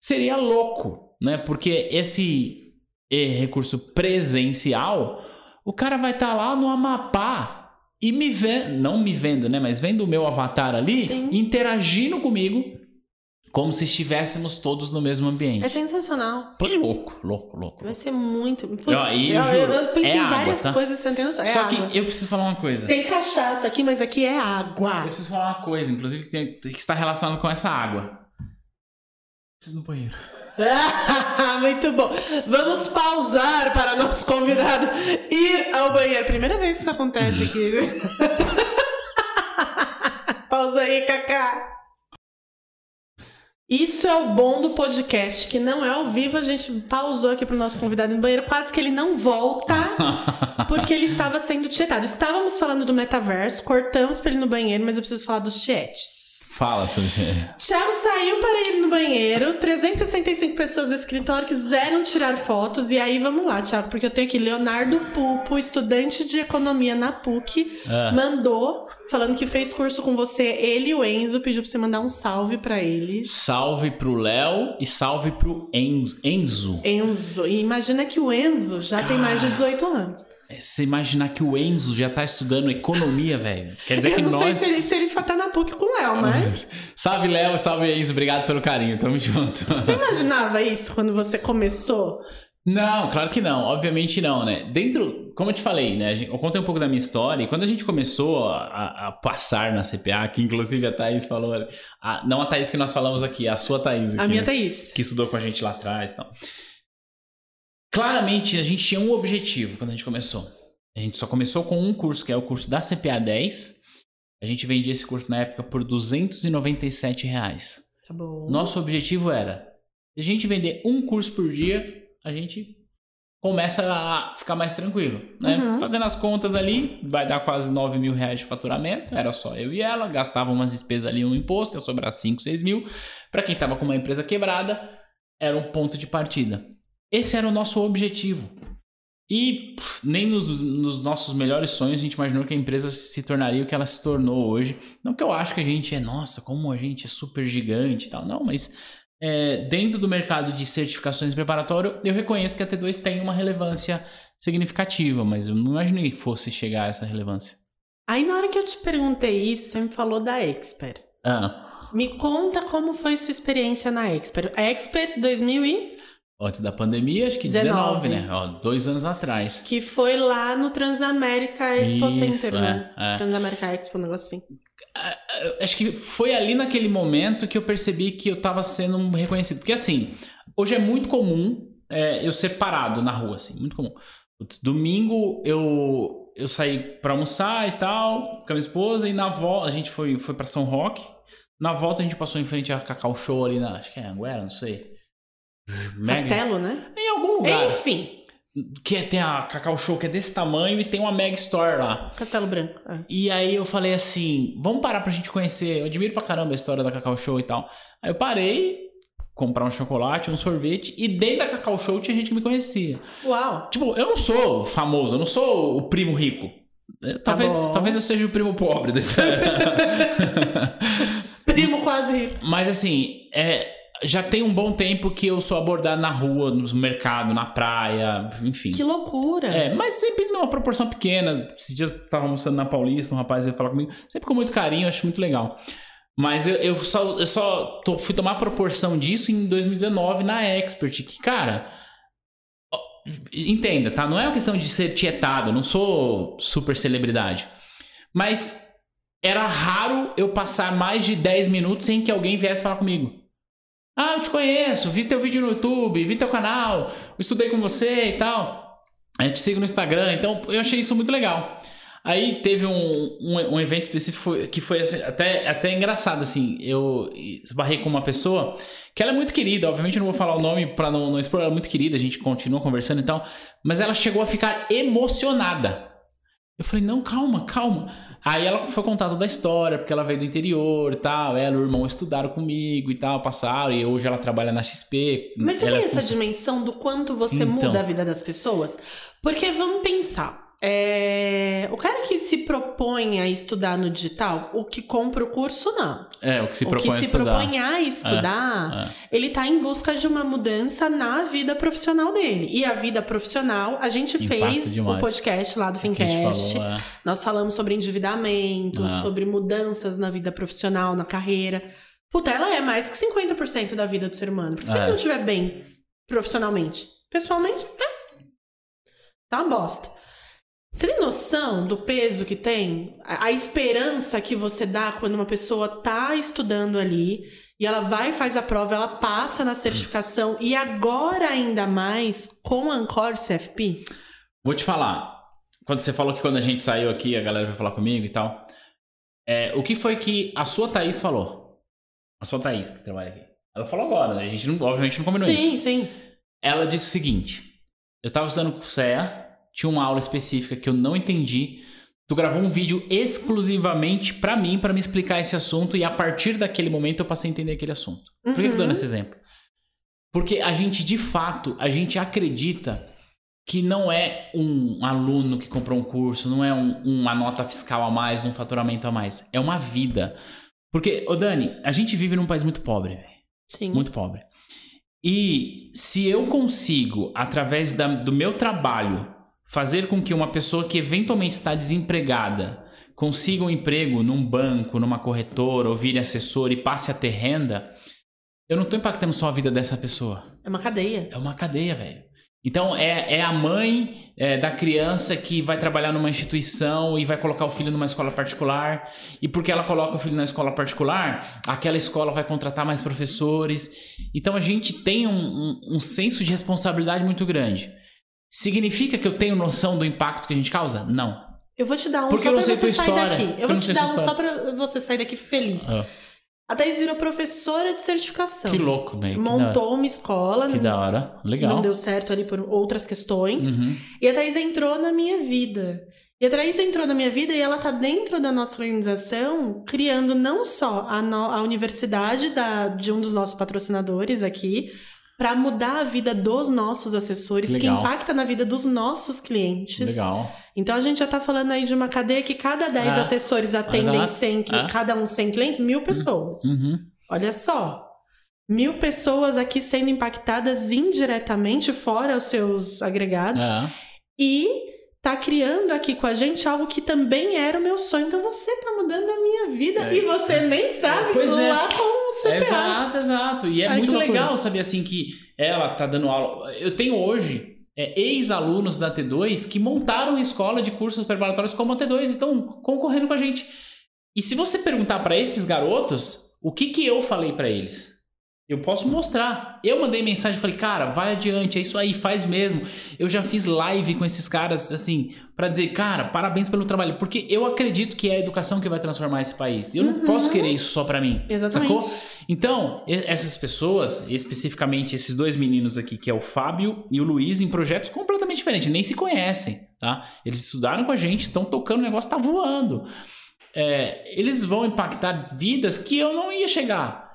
Seria louco, né? Porque esse eh, recurso presencial, o cara vai estar lá no Amapá e me vendo, não me vendo, né? Mas vendo o meu avatar ali, Sim. interagindo comigo, como se estivéssemos todos no mesmo ambiente. É sensacional. Louco, louco, louco. Vai ser muito. Putz, eu eu, juro, eu penso é em água, várias tá? coisas sem ter noção. É Só água. que eu preciso falar uma coisa. Tem cachaça aqui, mas aqui é água. Eu preciso falar uma coisa, inclusive, que, tem- que está relacionado com essa água. Preciso no banheiro. (laughs) Muito bom. Vamos pausar para nosso convidado ir ao banheiro. Primeira vez que isso acontece aqui. (laughs) Pausa aí, Cacá. Isso é o bom do podcast, que não é ao vivo. A gente pausou aqui pro nosso convidado no banheiro. Quase que ele não volta, (laughs) porque ele estava sendo tietado. Estávamos falando do metaverso, cortamos pra ele no banheiro, mas eu preciso falar dos tietes. Fala isso. Thiago saiu para ir no banheiro, 365 pessoas do escritório quiseram tirar fotos, e aí vamos lá, Thiago, porque eu tenho aqui Leonardo Pupo, estudante de economia na PUC, Ah. mandou, falando que fez curso com você, ele e o Enzo, pediu pra você mandar um salve pra eles. Salve pro Léo e salve pro Enzo. Enzo. Enzo, e imagina que o Enzo já tem mais de 18 anos. É, Você imaginar que o Enzo já tá estudando economia, velho. Quer dizer eu que não sei nós. se ele, se ele tá na PUC com o Léo, mas. (laughs) Salve, Léo, salve, Enzo. Obrigado pelo carinho. Tamo junto. Você imaginava isso quando você começou? Não, claro que não. Obviamente não, né? Dentro, como eu te falei, né? Eu contei um pouco da minha história. E quando a gente começou a, a passar na CPA, que inclusive a Thaís falou. a- não a Thaís que nós falamos aqui, a sua Thaís aqui. A minha né? Thaís. que estudou com a gente lá atrás e tal. Claramente, a gente tinha um objetivo quando a gente começou. A gente só começou com um curso, que é o curso da CPA 10. A gente vendia esse curso na época por 297 reais. Tá bom. Nosso objetivo era, se a gente vender um curso por dia, a gente começa a ficar mais tranquilo, né? Uhum. Fazendo as contas ali, vai dar quase 9 mil reais de faturamento, era só eu e ela, gastava umas despesas ali, um imposto, ia sobrar 5, 6 mil. Para quem tava com uma empresa quebrada, era um ponto de partida. Esse era o nosso objetivo. E pff, nem nos, nos nossos melhores sonhos a gente imaginou que a empresa se tornaria o que ela se tornou hoje. Não que eu acho que a gente é, nossa, como a gente é super gigante e tal, não, mas é, dentro do mercado de certificações preparatório, eu reconheço que a T2 tem uma relevância significativa, mas eu não imaginei que fosse chegar a essa relevância. Aí na hora que eu te perguntei isso, você me falou da Expert. Ah, Me conta como foi sua experiência na Expert. A Expert 2000 e... antes da pandemia, acho que 19, 19. né? Ó, dois anos atrás. Que foi lá no Transamérica Expo Isso, Center, é, né? é. Transamérica Expo, um negócio assim. Eu Acho que foi ali naquele momento que eu percebi que eu tava sendo reconhecido. Porque assim, hoje é muito comum é, eu ser parado na rua, assim, muito comum. Domingo eu, eu saí pra almoçar e tal, com a minha esposa, e na volta a gente foi, foi pra São Roque. Na volta a gente passou em frente a Cacau Show ali na. Acho que é Anguera, não sei. Mega- Castelo, né? Em algum lugar. Enfim, Que é- tem a Cacau Show que é desse tamanho e tem uma Mega Store lá. Castelo Branco. é. E aí eu falei assim, vamos parar pra gente conhecer. Eu admiro pra caramba a história da Cacau Show e tal. Aí eu parei, comprar um chocolate, um sorvete, e dentro da Cacau Show tinha gente que me conhecia. Uau. Tipo, eu não sou famoso, eu não sou o primo rico. Eu- Talvez, bom. talvez eu seja o primo pobre história. (laughs) (laughs) Primo quase rico. Mas assim, é, já tem um bom tempo que eu sou abordado na rua, no mercado, na praia, enfim. Que loucura! É, mas sempre numa proporção pequena. Esses dias eu tava almoçando na Paulista, um rapaz ia falar comigo, sempre com muito carinho, acho muito legal. Mas eu, eu só, eu só tô, fui tomar proporção disso em 2019 na Expert, que, cara. Entenda, tá? Não é uma questão de ser tietado, eu não sou super celebridade. Mas era raro eu passar mais de 10 minutos sem que alguém viesse falar comigo. Ah, eu te conheço, vi teu vídeo no YouTube, vi teu canal, estudei com você e tal. Eu te sigo no Instagram, então eu achei isso muito legal. Aí teve um, um, um evento específico que foi assim, até, até engraçado, assim. Eu esbarrei com uma pessoa que ela é muito querida, obviamente eu não vou falar o nome para não, não expor, ela é muito querida, a gente continua conversando e tal, mas ela chegou a ficar emocionada. Eu falei, não, calma, calma. Aí ela foi contar toda a história, porque ela veio do interior e tal. Ela e o irmão estudaram comigo e tal, passaram. E hoje ela trabalha na XP. Mas você ela tem é essa dimensão do quanto você Então. muda a vida das pessoas? Porque vamos pensar. É, O cara que se propõe a estudar no digital, o que compra o curso, não. É, o que se o propõe que a se estudar. propõe a estudar, É. ele tá em busca de uma mudança na vida profissional dele. E a vida profissional, a gente Impacta fez demais. o podcast lá do Que gente Fincast. falou, é. Nós falamos sobre endividamento, Ah. sobre mudanças na vida profissional, na carreira. Puta, ela é mais que 50% da vida do ser humano. Porque se É. ele não estiver bem profissionalmente, pessoalmente, tá, tá uma bosta. Você tem noção do peso que tem? A, a esperança que você dá quando uma pessoa tá estudando ali e ela vai faz a prova, ela passa na certificação e agora ainda mais com a Ancor CFP? Vou te falar. Quando você falou que quando a gente saiu aqui, a galera vai falar comigo e tal. É, o que foi que a sua Thaís falou? A sua Thaís, que trabalha aqui. Ela falou agora, né? A gente não, obviamente não combinou sim, isso. sim. Ela disse o seguinte: eu tava estudando com o CEA, tinha uma aula específica que eu não entendi. Tu gravou um vídeo exclusivamente pra mim, pra me explicar esse assunto, e a partir daquele momento eu passei a entender aquele assunto. Por que eu tô Uhum. dando esse exemplo? Porque a gente, de fato, a gente acredita que não é um aluno que comprou um curso, não é um- uma nota fiscal a mais, um faturamento a mais. É uma vida. Porque, ô Dani, a gente vive num país muito pobre. Sim. Muito pobre. E se eu consigo, através da- do meu trabalho, fazer com que uma pessoa que eventualmente está desempregada consiga um emprego num banco, numa corretora, ou vire assessor e passe a ter renda, eu não estou impactando só a vida dessa pessoa. É uma cadeia. É uma cadeia, velho. Então é, é a mãe é, da criança que vai trabalhar numa instituição e vai colocar o filho numa escola particular. E porque ela coloca o filho na escola particular, aquela escola vai contratar mais professores. Então a gente tem um, um- um senso de responsabilidade muito grande. Significa que eu tenho noção do impacto que a gente causa? Não. Eu vou te dar um Porque só pra você sair história. daqui. Eu Eu vou te dar um só pra você sair daqui feliz. Ah, A Thaís virou professora de certificação. que louco, da- Montou uma escola. Que da hora. Legal. não deu certo ali por outras questões. Uhum. E a Thaís entrou na minha vida. E a Thaís entrou na minha vida e ela tá dentro da nossa organização, criando não só a, no- a universidade da- de um dos nossos patrocinadores aqui, para mudar a vida dos nossos assessores, que Legal. impacta na vida dos nossos clientes. Legal. Então a gente já tá falando aí de uma cadeia que cada 10 É. assessores atendem Exato. 100, cli- É. cada um 100 clientes, mil pessoas. Uhum. Olha só. Mil pessoas aqui sendo impactadas indiretamente, fora os seus agregados, É. e tá criando aqui com a gente algo que também era o meu sonho. Então você tá mudando a minha vida É. e você nem sabe Pois é. lá com o CPA. Exato, exato. E é Ai, muito legal saber assim que ela tá dando aula. Eu tenho hoje é, ex-alunos da T2 que montaram escola de cursos preparatórios como a T2 e estão concorrendo com a gente. E se você perguntar para esses garotos, o que que eu falei para eles? Eu posso mostrar. Eu mandei mensagem, falei, cara, vai adiante, é isso aí, faz mesmo. Eu já fiz live com esses caras, assim, para dizer, cara, parabéns pelo trabalho, porque eu acredito que é a educação que vai transformar esse país. Eu não Uhum. posso querer isso só para mim. Exatamente. Sacou? Então, essas pessoas, especificamente esses dois meninos aqui, que é o Fábio e o Luiz, em projetos completamente diferentes, nem se conhecem, tá? Eles estudaram com a gente, estão tocando, o negócio tá voando. É, eles vão impactar vidas que eu não ia chegar.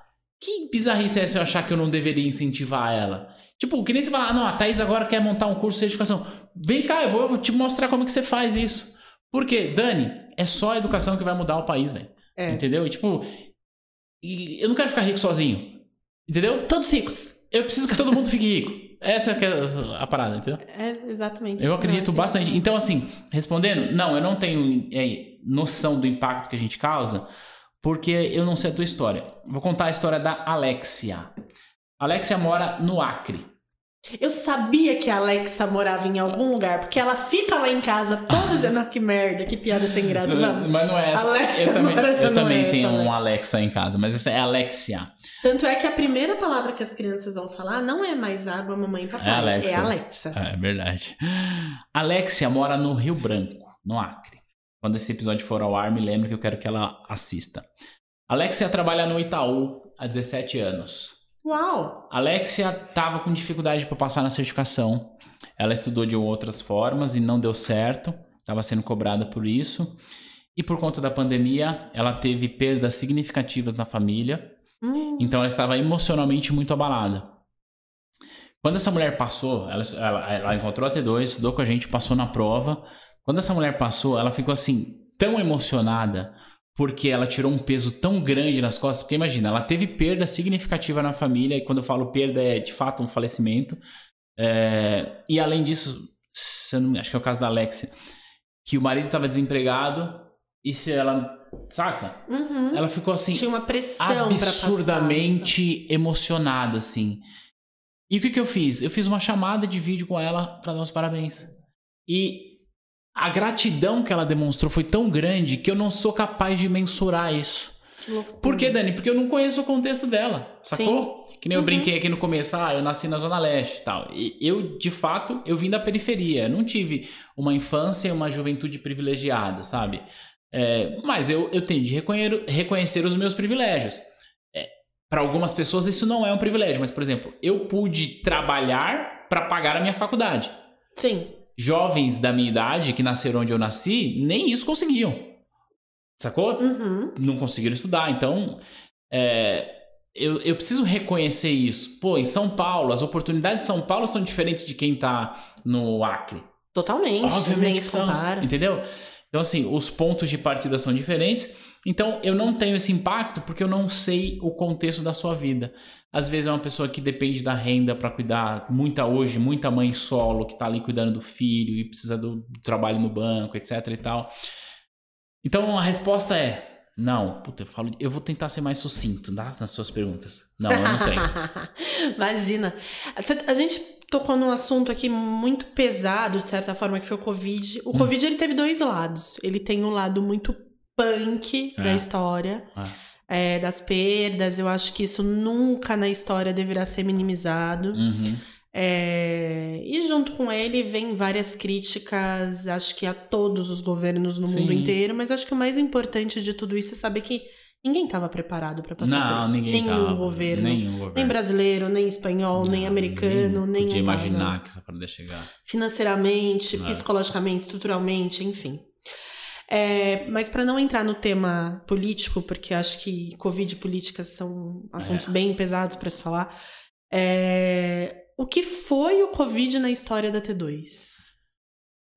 Que bizarrice é essa eu achar que eu não deveria incentivar ela? Tipo, que nem você falar, ah, não, a Thaís agora quer montar um curso de certificação. Vem cá, eu vou, eu vou te mostrar como que você faz isso. Por quê? Dani, é só a educação que vai mudar o país, velho. É. Entendeu? E tipo, e eu não quero ficar rico sozinho. Entendeu? Todos ricos. Eu preciso que todo mundo fique rico. Essa é a parada, entendeu? É, exatamente. Eu acredito Não, é bastante. Então, assim, respondendo, não, eu não tenho é, noção do impacto que a gente causa, porque eu não sei a tua história. Vou contar a história da Alexia. Alexia mora no Acre. Eu sabia que a Alexa morava em algum lugar, porque ela fica lá em casa todo dia. (laughs) Não, que merda, que piada sem graça. Vamos. (laughs) Mas não é essa. Alexa eu também, eu não também é tenho essa, um Alexa. Alexa em casa, mas essa é Alexia. Tanto é que a primeira palavra que as crianças vão falar não é mais água, mamãe e papai. É Alexa. É Alexa. É verdade. Alexia mora no Rio Branco, no Acre. Quando esse episódio for ao ar, me lembre que eu quero que ela assista. Alexia trabalha no Itaú há 17 anos. Uau! Alexia estava com dificuldade para passar na certificação. Ela estudou de outras formas e não deu certo. Estava sendo cobrada por isso. E por conta da pandemia, ela teve perdas significativas na família. Hum, Então ela estava emocionalmente muito abalada. Quando essa mulher passou, ela, ela, ela encontrou a T2, estudou com a gente, passou na prova. Quando essa mulher passou, ela ficou assim, tão emocionada, porque ela tirou um peso tão grande nas costas. Porque imagina, ela teve perda significativa na família, e quando eu falo perda, é de fato um falecimento. É, e além disso, não- acho que é o caso da Alexia, que o marido estava desempregado, e se ela. Saca? uhum. Ela ficou assim Tinha uma pressão pra passar, absurdamente emocionada, assim. E o que, que eu fiz? Eu fiz uma chamada de vídeo com ela pra dar os parabéns. E a gratidão que ela demonstrou foi tão grande que eu não sou capaz de mensurar isso. Que. Por quê, Dani? Porque eu não conheço o contexto dela, sacou? Que nem eu Uhum. brinquei aqui no começo, ah, eu nasci na Zona Leste e tal. E eu, de fato, eu vim da periferia. Não tive uma infância e uma juventude privilegiada, sabe? É, mas eu, eu tenho de reconhecer, reconhecer os meus privilégios. Para algumas pessoas isso não é um privilégio, mas, por exemplo, eu pude trabalhar para pagar a minha faculdade. Sim. Jovens da minha idade, que nasceram onde eu nasci, nem isso conseguiam. Sacou? Uhum. não conseguiram estudar. Então, é, eu, eu preciso reconhecer isso. Pô, em São Paulo, as oportunidades de São Paulo são diferentes de quem tá no Acre. Totalmente. Obviamente são. compara. Entendeu? Então, assim, os pontos de partida são diferentes. Então, eu não tenho esse impacto porque eu não sei o contexto da sua vida. Às vezes é uma pessoa que depende da renda para cuidar, muita hoje, muita mãe solo que tá ali cuidando do filho e precisa do, trabalho no banco, etc e tal. Então, a resposta é não. Puta, eu falo, eu vou tentar ser mais sucinto tá? nas suas perguntas. Não, eu não tenho. (laughs) Imagina. A gente tocou num assunto aqui muito pesado, de certa forma, que foi o Covid. O Hum. Covid ele teve dois lados. Ele tem um lado muito punk É. da história, é, das perdas. Eu acho que isso nunca na história deverá ser minimizado. Uhum. É, E junto com ele vem várias críticas, acho que a todos os governos no mundo Sim. inteiro, mas acho que o mais importante de tudo isso é saber que ninguém estava preparado para passar por Não, isso. ninguém Nenhum tava. governo. Nenhum governo. Nem brasileiro, nem espanhol, nem Não, americano, nem Podia imaginar que essa parada ia chegar. Financeiramente, É. psicologicamente, estruturalmente, enfim. É, mas para não entrar no tema político, porque acho que Covid e política são assuntos É. bem pesados para se falar, é, o que foi o Covid na história da T2?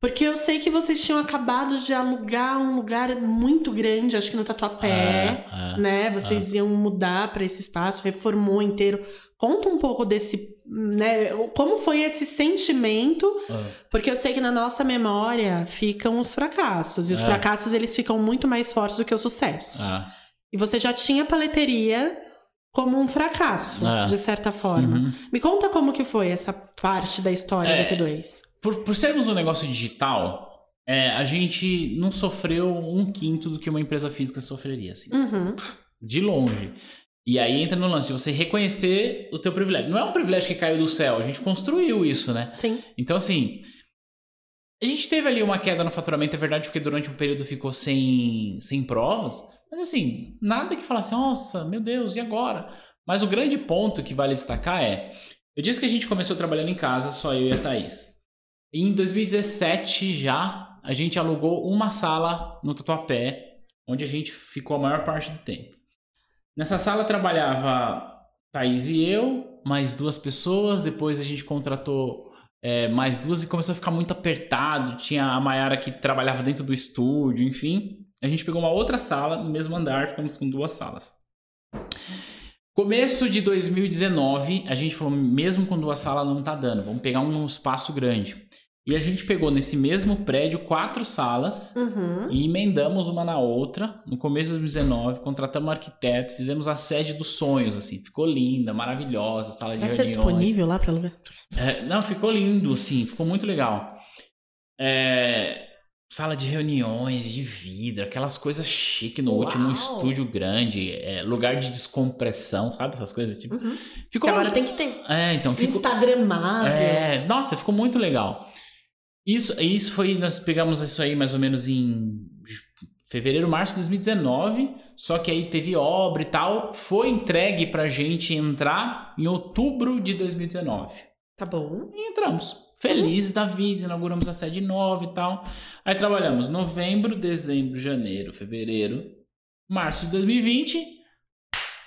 Porque eu sei que vocês tinham acabado de alugar um lugar muito grande, acho que no Tatuapé É, é. né? Vocês iam mudar para esse espaço, reformou inteiro. Conta um pouco desse, né? Como foi esse sentimento? É. Porque eu sei que na nossa memória ficam os fracassos e os É. fracassos eles ficam muito mais fortes do que os sucessos. É. E você já tinha paleteria como um fracasso, É. de certa forma. Uhum. Me conta como que foi essa parte da história É. da T2. Por, por sermos um negócio digital, é, a gente não sofreu um quinto do que uma empresa física sofreria, assim. Uhum. De longe. E aí entra no lance de você reconhecer o teu privilégio. Não é um privilégio que caiu do céu, a gente construiu isso, né? Sim. Então, assim, a gente teve ali uma queda no faturamento, é verdade, porque durante um período ficou sem, sem provas. Mas, assim, nada que falasse, nossa, meu Deus, e agora? Mas o grande ponto que vale destacar é: eu disse que a gente começou trabalhando em casa, só eu e a Thaís. Em 2017 já, a gente alugou uma sala no Tatuapé, onde a gente ficou a maior parte do tempo. Nessa sala trabalhava Thaís e eu, mais duas pessoas. Depois a gente contratou é, mais duas e começou a ficar muito apertado. Tinha a Mayara que trabalhava dentro do estúdio, enfim. A gente pegou uma outra sala no mesmo andar, ficamos com duas salas. Começo de 2019, a gente falou, mesmo com duas salas não tá dando, vamos pegar um espaço grande. E a gente pegou nesse mesmo prédio quatro salas Uhum. e emendamos uma na outra. No começo de 2019, contratamos um arquiteto, fizemos a sede dos sonhos, assim. Ficou linda, maravilhosa, sala Será de que tá reuniões. disponível lá pra alugar? É, não, ficou lindo, sim, ficou muito legal. É, sala de reuniões, de vidro, aquelas coisas chique no Uau! último estúdio grande, é, lugar de descompressão, sabe essas coisas? Tipo, Uhum. ficou Que agora tem que ter. É, então ficou. Instagramável. É, nossa, ficou muito legal. Isso, isso foi, nós pegamos isso aí mais ou menos em fevereiro, março de 2019, só que aí teve obra e tal, foi entregue pra gente entrar em outubro de 2019. Tá bom. E entramos. Felizes da vida, inauguramos a sede nova e tal. Aí trabalhamos novembro, dezembro, janeiro, fevereiro, março de 2020.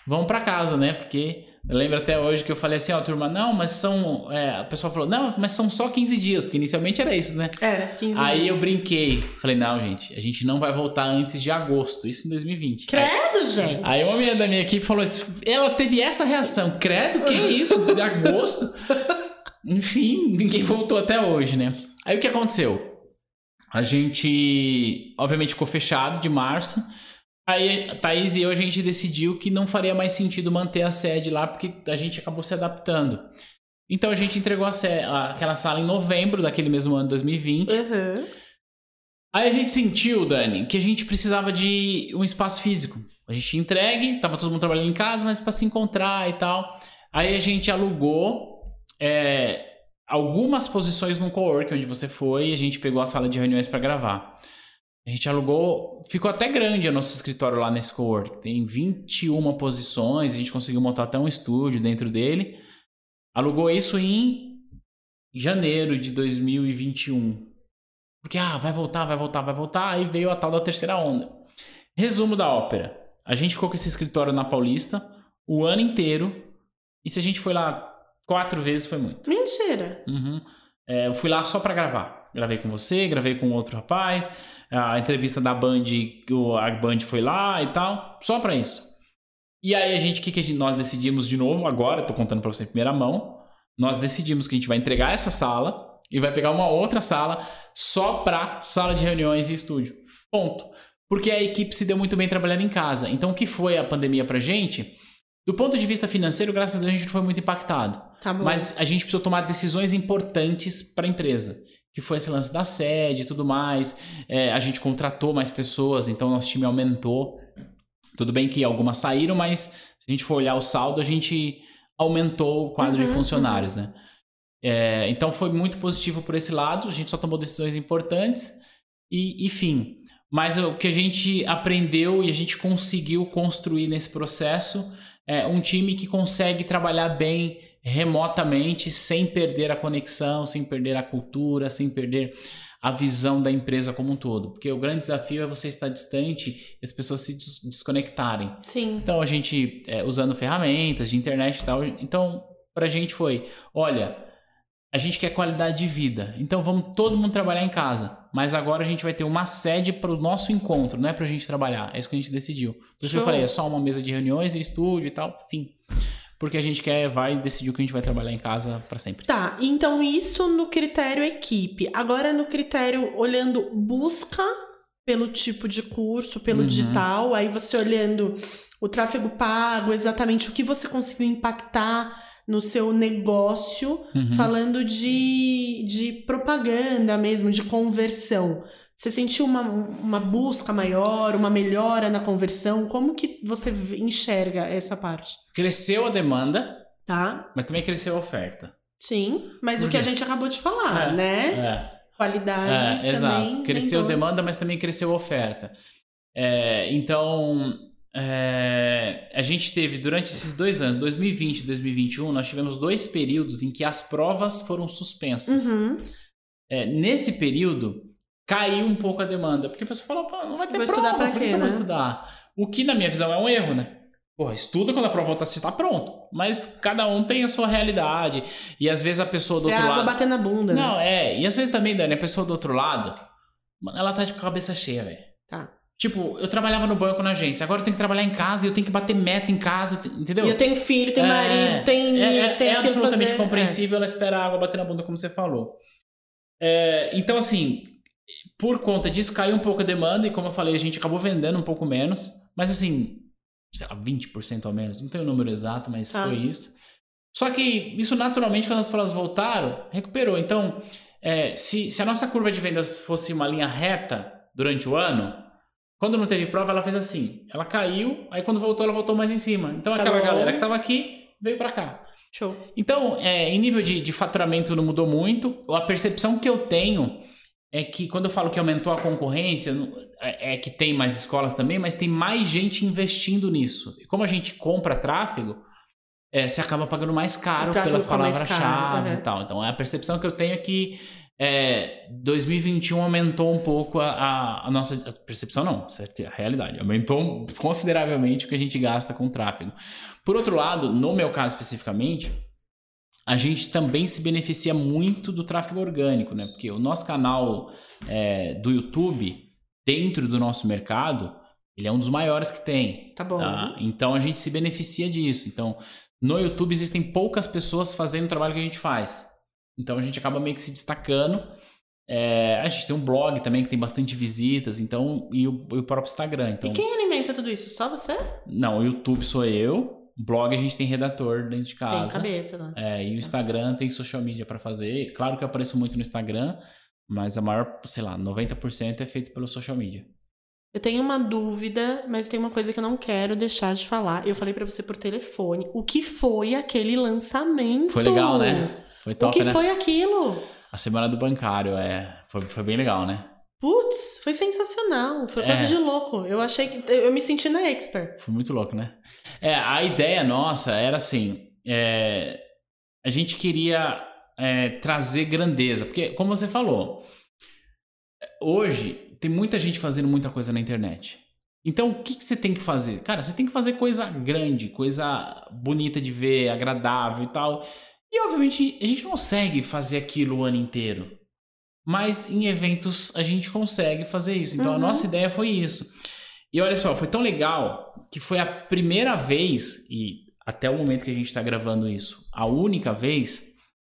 Vamos pra casa, né? Porque eu lembro até hoje que eu falei assim, ó, turma, não, mas são. é, a pessoa falou, não, mas são só 15 dias, porque inicialmente era isso, né? Era, 15 Aí dias. eu brinquei. Falei, não, gente, a gente não vai voltar antes de agosto, isso em 2020. Aí, Credo, gente. aí uma menina da minha equipe falou assim, ela teve essa reação, credo, que isso, de agosto? (laughs) Enfim, ninguém voltou até hoje, né? Aí o que aconteceu? A gente, obviamente, ficou fechado de março. Aí Thaís e eu, a gente decidiu que não faria mais sentido manter a sede lá, porque a gente acabou se adaptando. Então a gente entregou a a- aquela sala em novembro daquele mesmo ano, 2020. Uhum. Aí a gente sentiu, Dani, que a gente precisava de um espaço físico. A gente tinha entregue, tava todo mundo trabalhando em casa, mas para se encontrar e tal. Aí a gente alugou é, algumas posições no cowork onde você foi e a gente pegou a sala de reuniões para gravar. A gente alugou, ficou até grande o nosso escritório lá nesse cowork. Tem 21 posições, a gente conseguiu montar até um estúdio dentro dele. Alugou isso em janeiro de 2021. Porque, ah, vai voltar, vai voltar, vai voltar. Aí veio a tal da terceira onda. Resumo da ópera. A gente ficou com esse escritório na Paulista o ano inteiro. E se a gente foi lá quatro vezes, foi muito. Mentira. Uhum. É, eu fui lá só pra gravar. Gravei com você, gravei com outro rapaz. A entrevista da Band, a Band foi lá e tal. Só pra isso. E aí a gente, o que, que a gente- nós decidimos de novo agora? Tô contando pra você em primeira mão. Nós decidimos que a gente vai entregar essa sala e vai pegar uma outra sala só pra sala de reuniões e estúdio. Ponto. Porque a equipe se deu muito bem trabalhando em casa. Então, o que foi a pandemia pra gente? Do ponto de vista financeiro, graças a Deus, a gente não foi muito impactado. Tá. Mas a gente precisou tomar decisões importantes para a empresa. Que foi esse lance da sede e tudo mais. É, a gente contratou mais pessoas, então nosso time aumentou. Tudo bem que algumas saíram, mas se a gente for olhar o saldo, a gente aumentou o quadro de Uhum, funcionários, né? É, então foi muito positivo por esse lado. A gente só tomou decisões importantes e, enfim. Mas o que a gente aprendeu e a gente conseguiu construir nesse processo é um time que consegue trabalhar bem remotamente, sem perder a conexão, sem perder a cultura, sem perder a visão da empresa como um todo. Porque o grande desafio é você estar distante e as pessoas se des- desconectarem. Sim. Então a gente, é, usando ferramentas de internet e tal, então pra gente foi, olha, a gente quer qualidade de vida, então vamos todo mundo trabalhar em casa, mas agora a gente vai ter uma sede para o nosso encontro, não é pra gente trabalhar, é isso que a gente decidiu. Por isso que eu falei, é só uma mesa de reuniões e estúdio e tal, fim. Porque a gente quer, vai decidir que a gente vai trabalhar em casa pra sempre. Tá, então isso no critério equipe. Agora no critério olhando busca pelo tipo de curso, pelo Uhum. digital, aí você olhando o tráfego pago, exatamente o que você conseguiu impactar no seu negócio, Uhum. falando de, de propaganda mesmo, de conversão. Você sentiu uma, uma busca maior, uma melhora na conversão? Como que você enxerga essa parte? Cresceu a demanda, Tá? mas também cresceu a oferta. Sim, mas o que a gente acabou de falar, É, né? É. Qualidade É, também. exato. Cresceu a demanda, mas também cresceu a oferta. É, então, é, a gente teve durante esses dois anos, 2020 e 2021, nós tivemos dois períodos em que as provas foram suspensas. Uhum. É, nesse período, caiu um pouco a demanda, porque a pessoa falou, Pô, não vai ter Vou prova, estudar pra quê, que eu vou né? estudar? O que, na minha visão, é um erro, né? Porra, estuda quando a prova voltar, você está pronto. Mas cada um tem a sua realidade. E às vezes a pessoa do É outro água lado... bater na bunda. né? Não, é. E às vezes também, Dani, a pessoa do outro lado, ela tá de cabeça cheia, velho. Tá. Tipo, eu trabalhava no banco na agência, agora eu tenho que trabalhar em casa e eu tenho que bater meta em casa, entendeu? E eu tenho filho, tenho É, marido, tem é, isso, é, tem é aquilo absolutamente fazer. compreensível ela esperar a água bater na bunda, como você falou. É, então, assim, por conta disso, caiu um pouco a demanda e, como eu falei, a gente acabou vendendo um pouco menos. Mas, assim, sei lá, 20% ao menos. Não tenho o número exato, mas Tá. foi isso. Só que isso, naturalmente, quando as pessoas voltaram, recuperou. Então, é, se, se a nossa curva de vendas fosse uma linha reta durante o ano, quando não teve prova, ela fez assim. Ela caiu, aí quando voltou, ela voltou mais em cima. Então, Tá aquela bom. galera que estava aqui veio para cá. Show. Então, é, em nível de, de faturamento não mudou muito. A percepção que eu tenho é que quando eu falo que aumentou a concorrência, é, é que tem mais escolas também, mas tem mais gente investindo nisso. E como a gente compra tráfego, é, você acaba pagando mais caro pelas palavras-chave uhum. e tal. Então, a percepção que eu tenho é que é, 2021 aumentou um pouco a, a- a nossa. A percepção não, certo? a realidade. Aumentou consideravelmente o que a gente gasta com tráfego. Por outro lado, no meu caso especificamente, a gente também se beneficia muito do tráfego orgânico, né? Porque o nosso canal é, do YouTube, dentro do nosso mercado, ele é um dos maiores que tem. Tá bom. tá? Então a gente se beneficia disso. Então, no YouTube existem poucas pessoas fazendo o trabalho que a gente faz. Então a gente acaba meio que se destacando. É, a gente tem um blog também que tem bastante visitas, então, e o, e o próprio Instagram. Então, E quem alimenta tudo isso? Só você? não, o YouTube sou eu, blog a gente tem redator dentro de Tem casa. cabeça, né? É, e o Instagram tem social media pra fazer. Claro que eu apareço muito no Instagram, mas a maior, sei lá, 90% é feito pelo social media. Eu tenho uma dúvida, mas tem uma coisa que eu não quero deixar de falar. Eu falei pra você por telefone. O que foi aquele lançamento? Foi legal, né? Foi O top, que né? foi aquilo? A semana do bancário, é. Foi, foi bem legal, né? Putz, foi sensacional. Foi coisa É. de louco. Eu achei que. Eu me senti na expert. Foi muito louco, né? É, a ideia nossa era assim: é, a gente queria é, trazer grandeza, porque, como você falou, hoje tem muita gente fazendo muita coisa na internet. Então, o que, que você tem que fazer? Cara, você tem que fazer coisa grande, coisa bonita de ver, agradável e tal. E, obviamente, a gente não consegue fazer aquilo o ano inteiro. Mas em eventos a gente consegue fazer isso. Então, a Uhum. nossa ideia foi isso. E olha só, foi tão legal que foi a primeira vez, e até o momento que a gente está gravando isso, a única vez,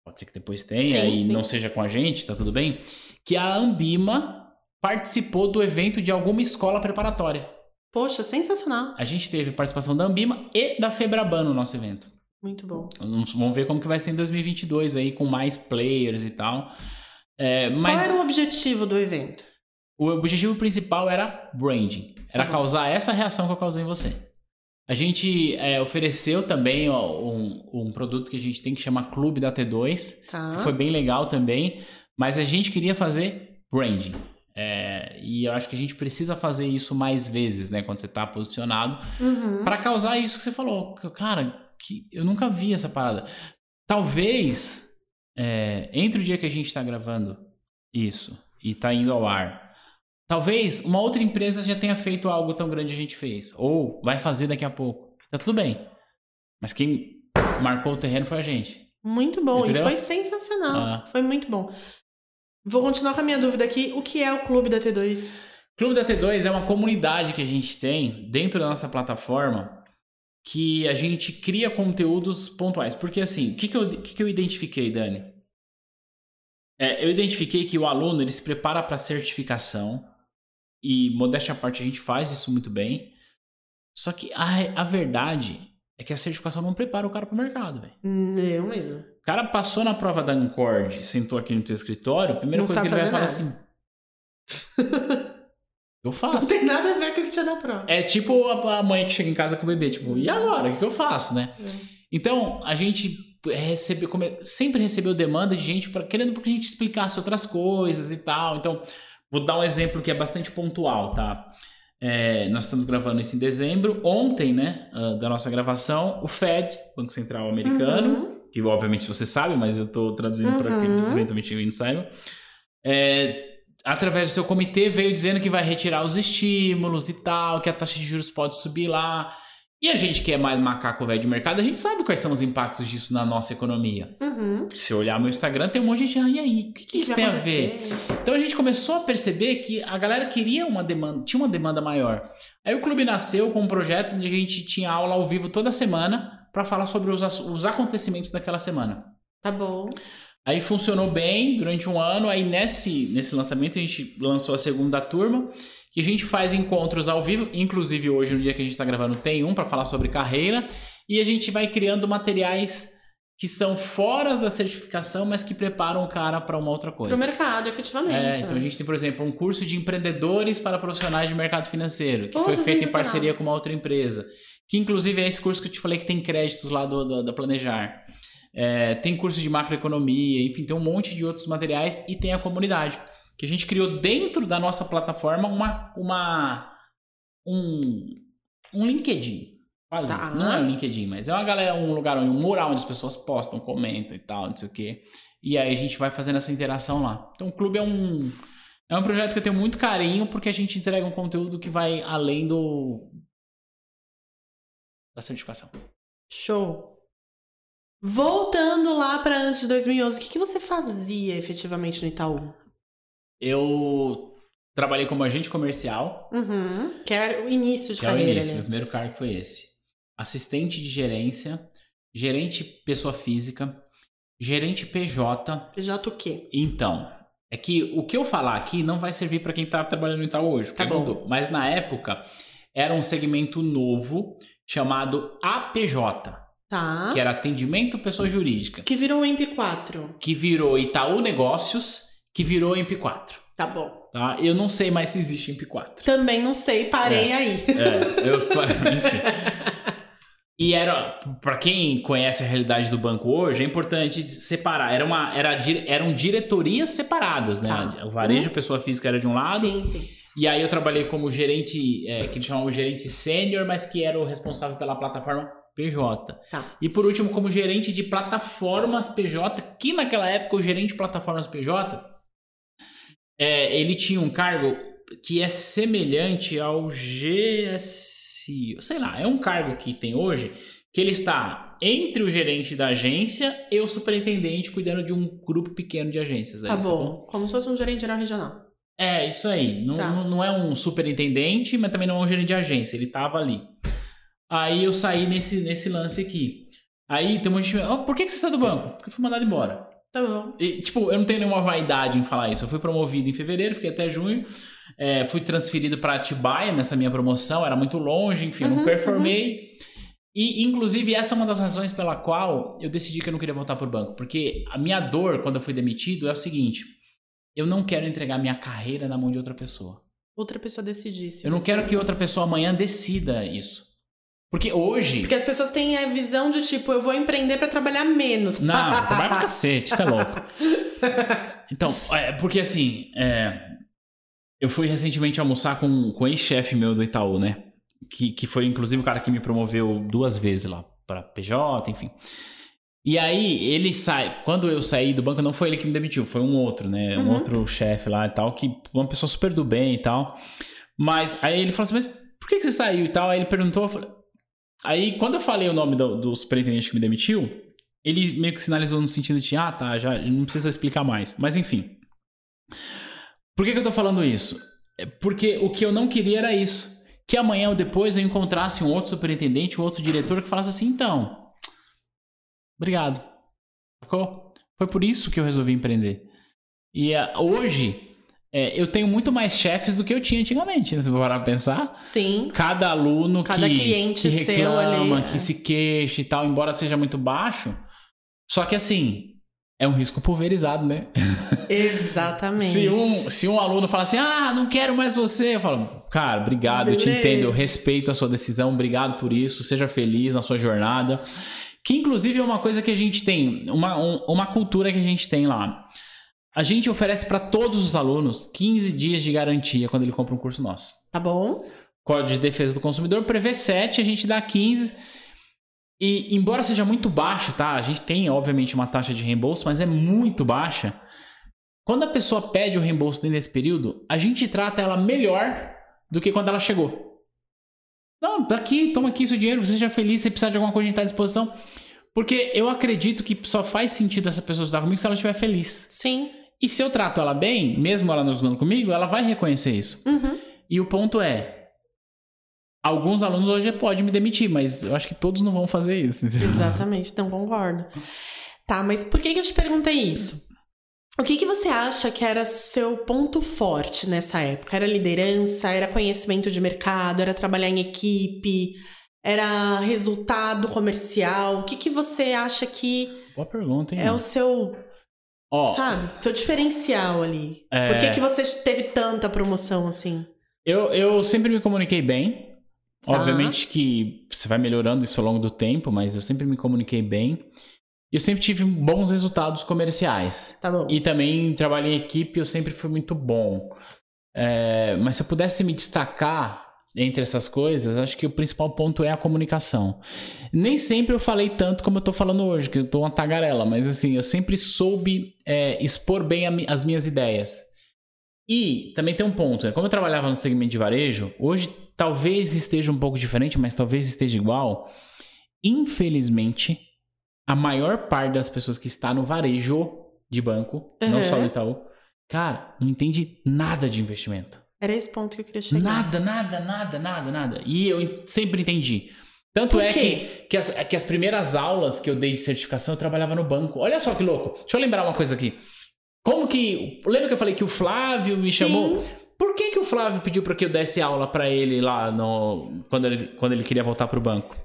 pode ser que depois tenha Sim, e sim. não seja com a gente, tá tudo bem? Que a Ambima participou do evento de alguma escola preparatória. Poxa, sensacional. A gente teve participação da Ambima e da Febraban no nosso evento. Muito bom. Vamos vamos ver como que vai ser em 2022 aí, com mais players e tal. É, mas Qual era o objetivo do evento? o objetivo principal era branding. Era Uhum. causar essa reação que eu causei em você. A gente é, ofereceu também ó, um, um produto que a gente tem que chama Clube da T2, Tá. que foi bem legal também, mas a gente queria fazer branding. É, e eu acho que a gente precisa fazer isso mais vezes, né? Quando você está posicionado, Uhum. Pra causar isso que você falou. Cara, que eu nunca vi essa parada. Talvez, é, entre o dia que a gente tá gravando isso e tá indo ao ar, talvez uma outra empresa já tenha feito algo tão grande a gente fez. Ou vai fazer daqui a pouco. Tá tudo bem. Mas quem marcou o terreno foi a gente. Muito bom. Entendeu? E foi sensacional. Ah. Foi muito bom. Vou continuar com a minha dúvida aqui. O que é o Clube da T2? Clube da T2 é uma comunidade que a gente tem dentro da nossa plataforma que a gente cria conteúdos pontuais. Porque assim, o que, que, eu, que, que eu identifiquei, Dani? É, eu identifiquei que o aluno ele se prepara para certificação e, modéstia à parte, a gente faz isso muito bem. Só que a, a verdade é que a certificação não prepara o cara para o mercado, velho. Eu mesmo. O cara passou na prova da Ancord, sentou aqui no teu escritório, a primeira Não coisa que ele vai falar fazer assim... (laughs) eu faço. Não tem nada a ver com o que tinha na prova. É tipo a mãe que chega em casa com o bebê, tipo, e agora? O que, que eu faço, né? Então, a gente recebe, sempre recebeu demanda de gente pra, querendo que a gente explicasse outras coisas e tal. Então, vou dar um exemplo que é bastante pontual, tá? É, nós estamos gravando isso em dezembro. Ontem, né, ah, da nossa gravação, o Fed, Banco Central Americano, Uhum. que obviamente você sabe, mas eu tô traduzindo para Uhum. aqueles que eventualmente não saibam. É, através do seu comitê veio dizendo que vai retirar os estímulos e tal, que a taxa de juros pode subir lá. E a gente que é mais macaco velho de mercado, a gente sabe quais são os impactos disso na nossa economia. Uhum. Se eu olhar meu Instagram, tem um monte de gente, ah, e aí, o que, que isso tem a acontecer? ver? Então a gente começou a perceber que a galera queria uma demanda, tinha uma demanda maior. Aí o clube nasceu com um projeto onde a gente tinha aula ao vivo toda semana para falar sobre os, os acontecimentos daquela semana. Tá bom. Aí funcionou bem durante um ano. Aí nesse, nesse lançamento a gente lançou a segunda turma, que a gente faz encontros ao vivo. Inclusive hoje, no dia que a gente está gravando, tem um para falar sobre carreira. E a gente vai criando materiais que são fora da certificação, mas que preparam o cara para uma outra coisa. Pro mercado, efetivamente. É, então né? a gente tem, por exemplo, um curso de empreendedores para profissionais de mercado financeiro, que Poxa, foi feito em parceria com uma outra empresa. Que inclusive é esse curso que eu te falei que tem créditos lá do, do- da Planejar. É, tem curso de macroeconomia, enfim, tem um monte de outros materiais e tem a comunidade. Que a gente criou dentro da nossa plataforma uma, uma um, um LinkedIn. Quase Tá. isso. Não é um LinkedIn, mas é uma galera, um lugar onde um mural onde as pessoas postam, comentam e tal, não sei o quê. E aí a gente vai fazendo essa interação lá. Então o clube é um é um projeto que eu tenho muito carinho porque a gente entrega um conteúdo que vai além do da certificação. Show. Voltando lá pra antes de 2011, o que, que você fazia efetivamente no Itaú? Eu trabalhei como agente comercial, Uhum. Que era o início de que é o carreira, início, meu né? primeiro cargo foi esse. Assistente de gerência, gerente pessoa física, gerente PJ. PJ o quê? Então, é que o que eu falar aqui não vai servir para quem tá trabalhando no Itaú hoje, Tá bom. mudou. Mas na época era um segmento novo chamado APJ, Tá. que era atendimento pessoa jurídica, Que virou o MP4. que virou Itaú Negócios, que virou MP4. Tá bom. Tá? Eu não sei mais se existe MP4. Também não sei, parei aí. É, eu, (laughs) enfim. E era, para quem conhece a realidade do banco hoje, é importante separar. Era uma, era, eram diretorias separadas, né? Tá. O varejo, pessoa física era de um lado. Sim, sim. E aí eu trabalhei como gerente, é, que eles chamavam gerente sênior, mas que era o responsável pela plataforma PJ. Tá. E por último, como gerente de plataformas PJ, que naquela época o gerente de plataformas PJ, é, ele tinha um cargo que é semelhante ao GSI, sei lá, é um cargo que tem hoje, que ele está entre o gerente da agência e o superintendente cuidando de um grupo pequeno de agências. aí, Tá sacou? bom. Como se fosse um gerente geral regional. É, isso aí. Não, Tá. não, não é um superintendente, mas também não é um gerente de agência. Ele tava ali. Aí eu saí nesse, nesse lance aqui. Aí tem um monte de gente. "Ó, por que, que você saiu do banco? Porque eu fui mandado embora. Tá bom. E, tipo, eu não tenho nenhuma vaidade em falar isso. Eu fui promovido em fevereiro, fiquei até junho. É, fui transferido para Atibaia nessa minha promoção. Era muito longe, enfim, Uhum, não performei. E, inclusive, essa é uma das razões pela qual eu decidi que eu não queria voltar pro banco. Porque a minha dor, quando eu fui demitido, é o seguinte: eu não quero entregar minha carreira na mão de outra pessoa. Outra pessoa decidisse. Eu não quero que outra pessoa amanhã decida isso. Porque hoje. Porque as pessoas têm a visão de tipo, eu vou empreender pra trabalhar menos. Não, (laughs) trabalha pra cacete, isso é louco. Então, é, porque assim, é, eu fui recentemente almoçar com, com o ex-chefe meu do Itaú, né? Que, que foi inclusive o cara que me promoveu duas vezes lá pra PJ, enfim. E aí ele sai. Quando eu saí do banco, não foi ele que me demitiu, foi um outro, né? Um Uhum. outro chefe lá e tal, que uma pessoa super do bem e tal. Mas aí ele falou assim: Mas por que, que você saiu e tal? Aí ele perguntou, eu falei. Aí quando eu falei o nome do, do superintendente que me demitiu, ele meio que sinalizou no sentido de, ah, tá, já não precisa explicar mais. Mas enfim. Por que, que eu tô falando isso? É Porque o que eu não queria era isso. Que amanhã ou depois eu encontrasse um outro superintendente, um outro diretor que falasse assim, então. Obrigado. Ficou? Foi por isso que eu resolvi empreender. E ah, hoje é, eu tenho muito mais chefes do que eu tinha antigamente, né? Se parar pra pensar Sim. cada aluno Cada que, cliente que reclama, ali, é. que se queixa e tal, embora seja muito baixo. Só que assim, é um risco pulverizado, né? Exatamente. (laughs) Se um, se um aluno fala assim, ah, não quero mais você, eu falo, cara, obrigado, eu te Beleza. entendo, eu respeito a sua decisão, obrigado por isso, seja feliz na sua jornada. Que inclusive é uma coisa que a gente tem, uma, um- uma cultura que a gente tem lá. A gente oferece para todos os alunos 15 dias de garantia quando ele compra um curso nosso. Tá bom? Código de Defesa do Consumidor prevê 7, a gente dá 15. E embora seja muito baixo, tá? A gente tem, obviamente, uma taxa de reembolso, mas é muito baixa. Quando a pessoa pede o reembolso dentro desse período, a gente trata ela melhor do que quando ela chegou. Não, tá aqui, toma aqui seu dinheiro, você seja feliz, se precisar de alguma coisa, a gente tá à disposição. Porque eu acredito que só faz sentido essa pessoa estar comigo se ela estiver feliz. Sim. E se eu trato ela bem, mesmo ela não estudando comigo, ela vai reconhecer isso. Uhum. E o ponto é, alguns alunos hoje podem me demitir, mas eu acho que todos não vão fazer isso. (laughs) Exatamente, não concordo. Tá, mas por que, que eu te perguntei isso? O que, que você acha que era seu ponto forte nessa época? Era liderança? Era conhecimento de mercado? Era trabalhar em equipe? Era resultado comercial? O que, que você acha que Boa pergunta, hein? é o seu, Ó, sabe, seu diferencial ali? É. Por que, que você teve tanta promoção assim? eu, eu sempre me comuniquei bem. Tá. Obviamente que você vai melhorando isso ao longo do tempo, mas eu sempre me comuniquei bem. E eu sempre tive bons resultados comerciais. Tá bom. E também trabalhei em equipe, eu sempre fui muito bom. É, mas se eu pudesse me destacar entre essas coisas, acho que o principal ponto é a comunicação. Nem sempre eu falei tanto como eu tô falando hoje, que eu tô uma tagarela, mas assim, eu sempre soube é, expor bem mi- as minhas ideias. E também tem um ponto, né? Como eu trabalhava no segmento de varejo, hoje talvez esteja um pouco diferente, mas talvez esteja igual. Infelizmente, a maior parte das pessoas que está no varejo de banco, não Uhum. só do Itaú, cara, não entende nada de investimento. Era esse ponto que eu queria chegar. Nada, nada, nada, nada, nada. E eu sempre entendi. Tanto é que, que, as, que as primeiras aulas que eu dei de certificação eu trabalhava no banco. Olha só que louco. Deixa eu lembrar uma coisa aqui. Como que. Lembra que eu falei que o Flávio me Sim. chamou? Por que, que o Flávio pediu para que eu desse aula para ele lá no, quando, ele, quando ele queria voltar pro banco?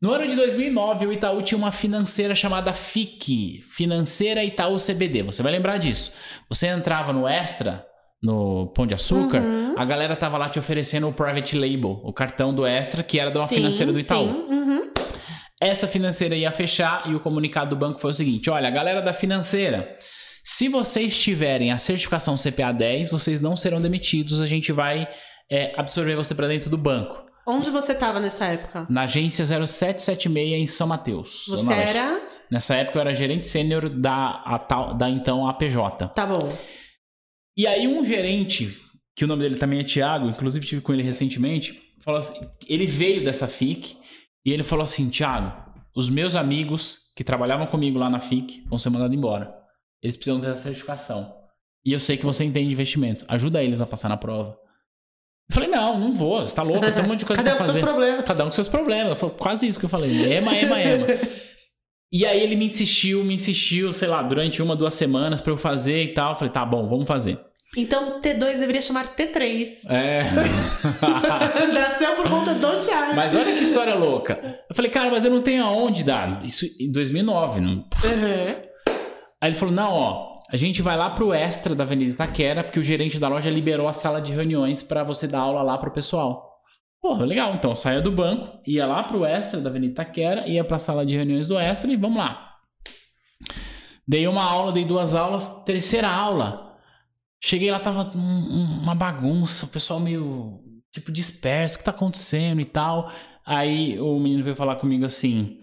No ano de 2009, o Itaú tinha uma financeira chamada FIC, Financeira Itaú CBD. Você vai lembrar disso. Você entrava no Extra, no Pão de Açúcar, Uhum. a galera tava lá te oferecendo o Private Label, o cartão do Extra, que era de uma Sim, financeira do Itaú. Sim. Uhum. Essa financeira ia fechar e o comunicado do banco foi o seguinte: olha, galera da financeira, se vocês tiverem a certificação CPA 10, vocês não serão demitidos, a gente vai é, absorver você para dentro do banco. Onde você estava nessa época? Na agência 0776 em São Mateus. Você Leste. era. Nessa época eu era gerente sênior da, a tal- da então APJ. Tá bom. E aí um gerente, que o nome dele também é Thiago, inclusive tive com ele recentemente, falou assim, ele veio dessa FIC e ele falou assim, Thiago, os meus amigos que trabalhavam comigo lá na FIC vão ser mandados embora. Eles precisam ter essa certificação. E eu sei que você entende de investimento. Ajuda eles a passar na prova. Eu falei, não, não vou, você tá louco, tem um monte de coisa Cadê pra os fazer. seus problemas? Cada um com seus problemas. Foi quase isso que eu falei. Ema, ema, ema. (laughs) E aí ele me insistiu, me insistiu, sei lá, durante uma, duas semanas pra eu fazer e tal. Eu falei, tá bom, vamos fazer. Então T2 deveria chamar T3. É. (laughs) Nasceu por conta do Thiago. mas olha que história louca. Eu falei, cara, mas eu não tenho aonde dar. Isso em 2009. Não... Uhum. Aí ele falou, não, ó, a gente vai lá pro Extra da Avenida Itaquera, porque o gerente da loja liberou a sala de reuniões pra você dar aula lá pro pessoal. Porra, legal. Então saía do banco, ia lá pro Extra da Avenida Itaquera, ia pra sala de reuniões do Extra e vamos lá. Dei uma aula, dei duas aulas, terceira aula. Cheguei lá, tava um- um- uma bagunça, o pessoal meio, tipo, disperso, o que tá acontecendo e tal. Aí o menino veio falar comigo assim,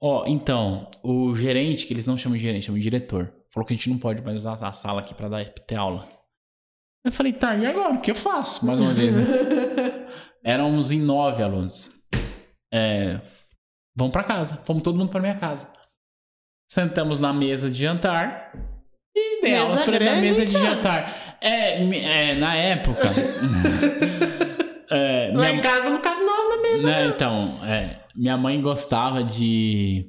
ó, então, o gerente, que eles não chamam de gerente, chamam de diretor, falou que a gente não pode mais usar a sala aqui pra dar, ter aula. Eu falei, tá, e agora? O que eu faço? Mais uma vez, né? (laughs) Éramos em nove alunos. É, vamos pra casa. Fomos todo mundo pra minha casa. Sentamos na mesa de jantar e dei Mesa aulas pra minha grande, mesa de Thiago. jantar. É, é, na época. (laughs) é, Lá minha- em casa não cabe nome na mesa. né, então, é, minha mãe gostava de.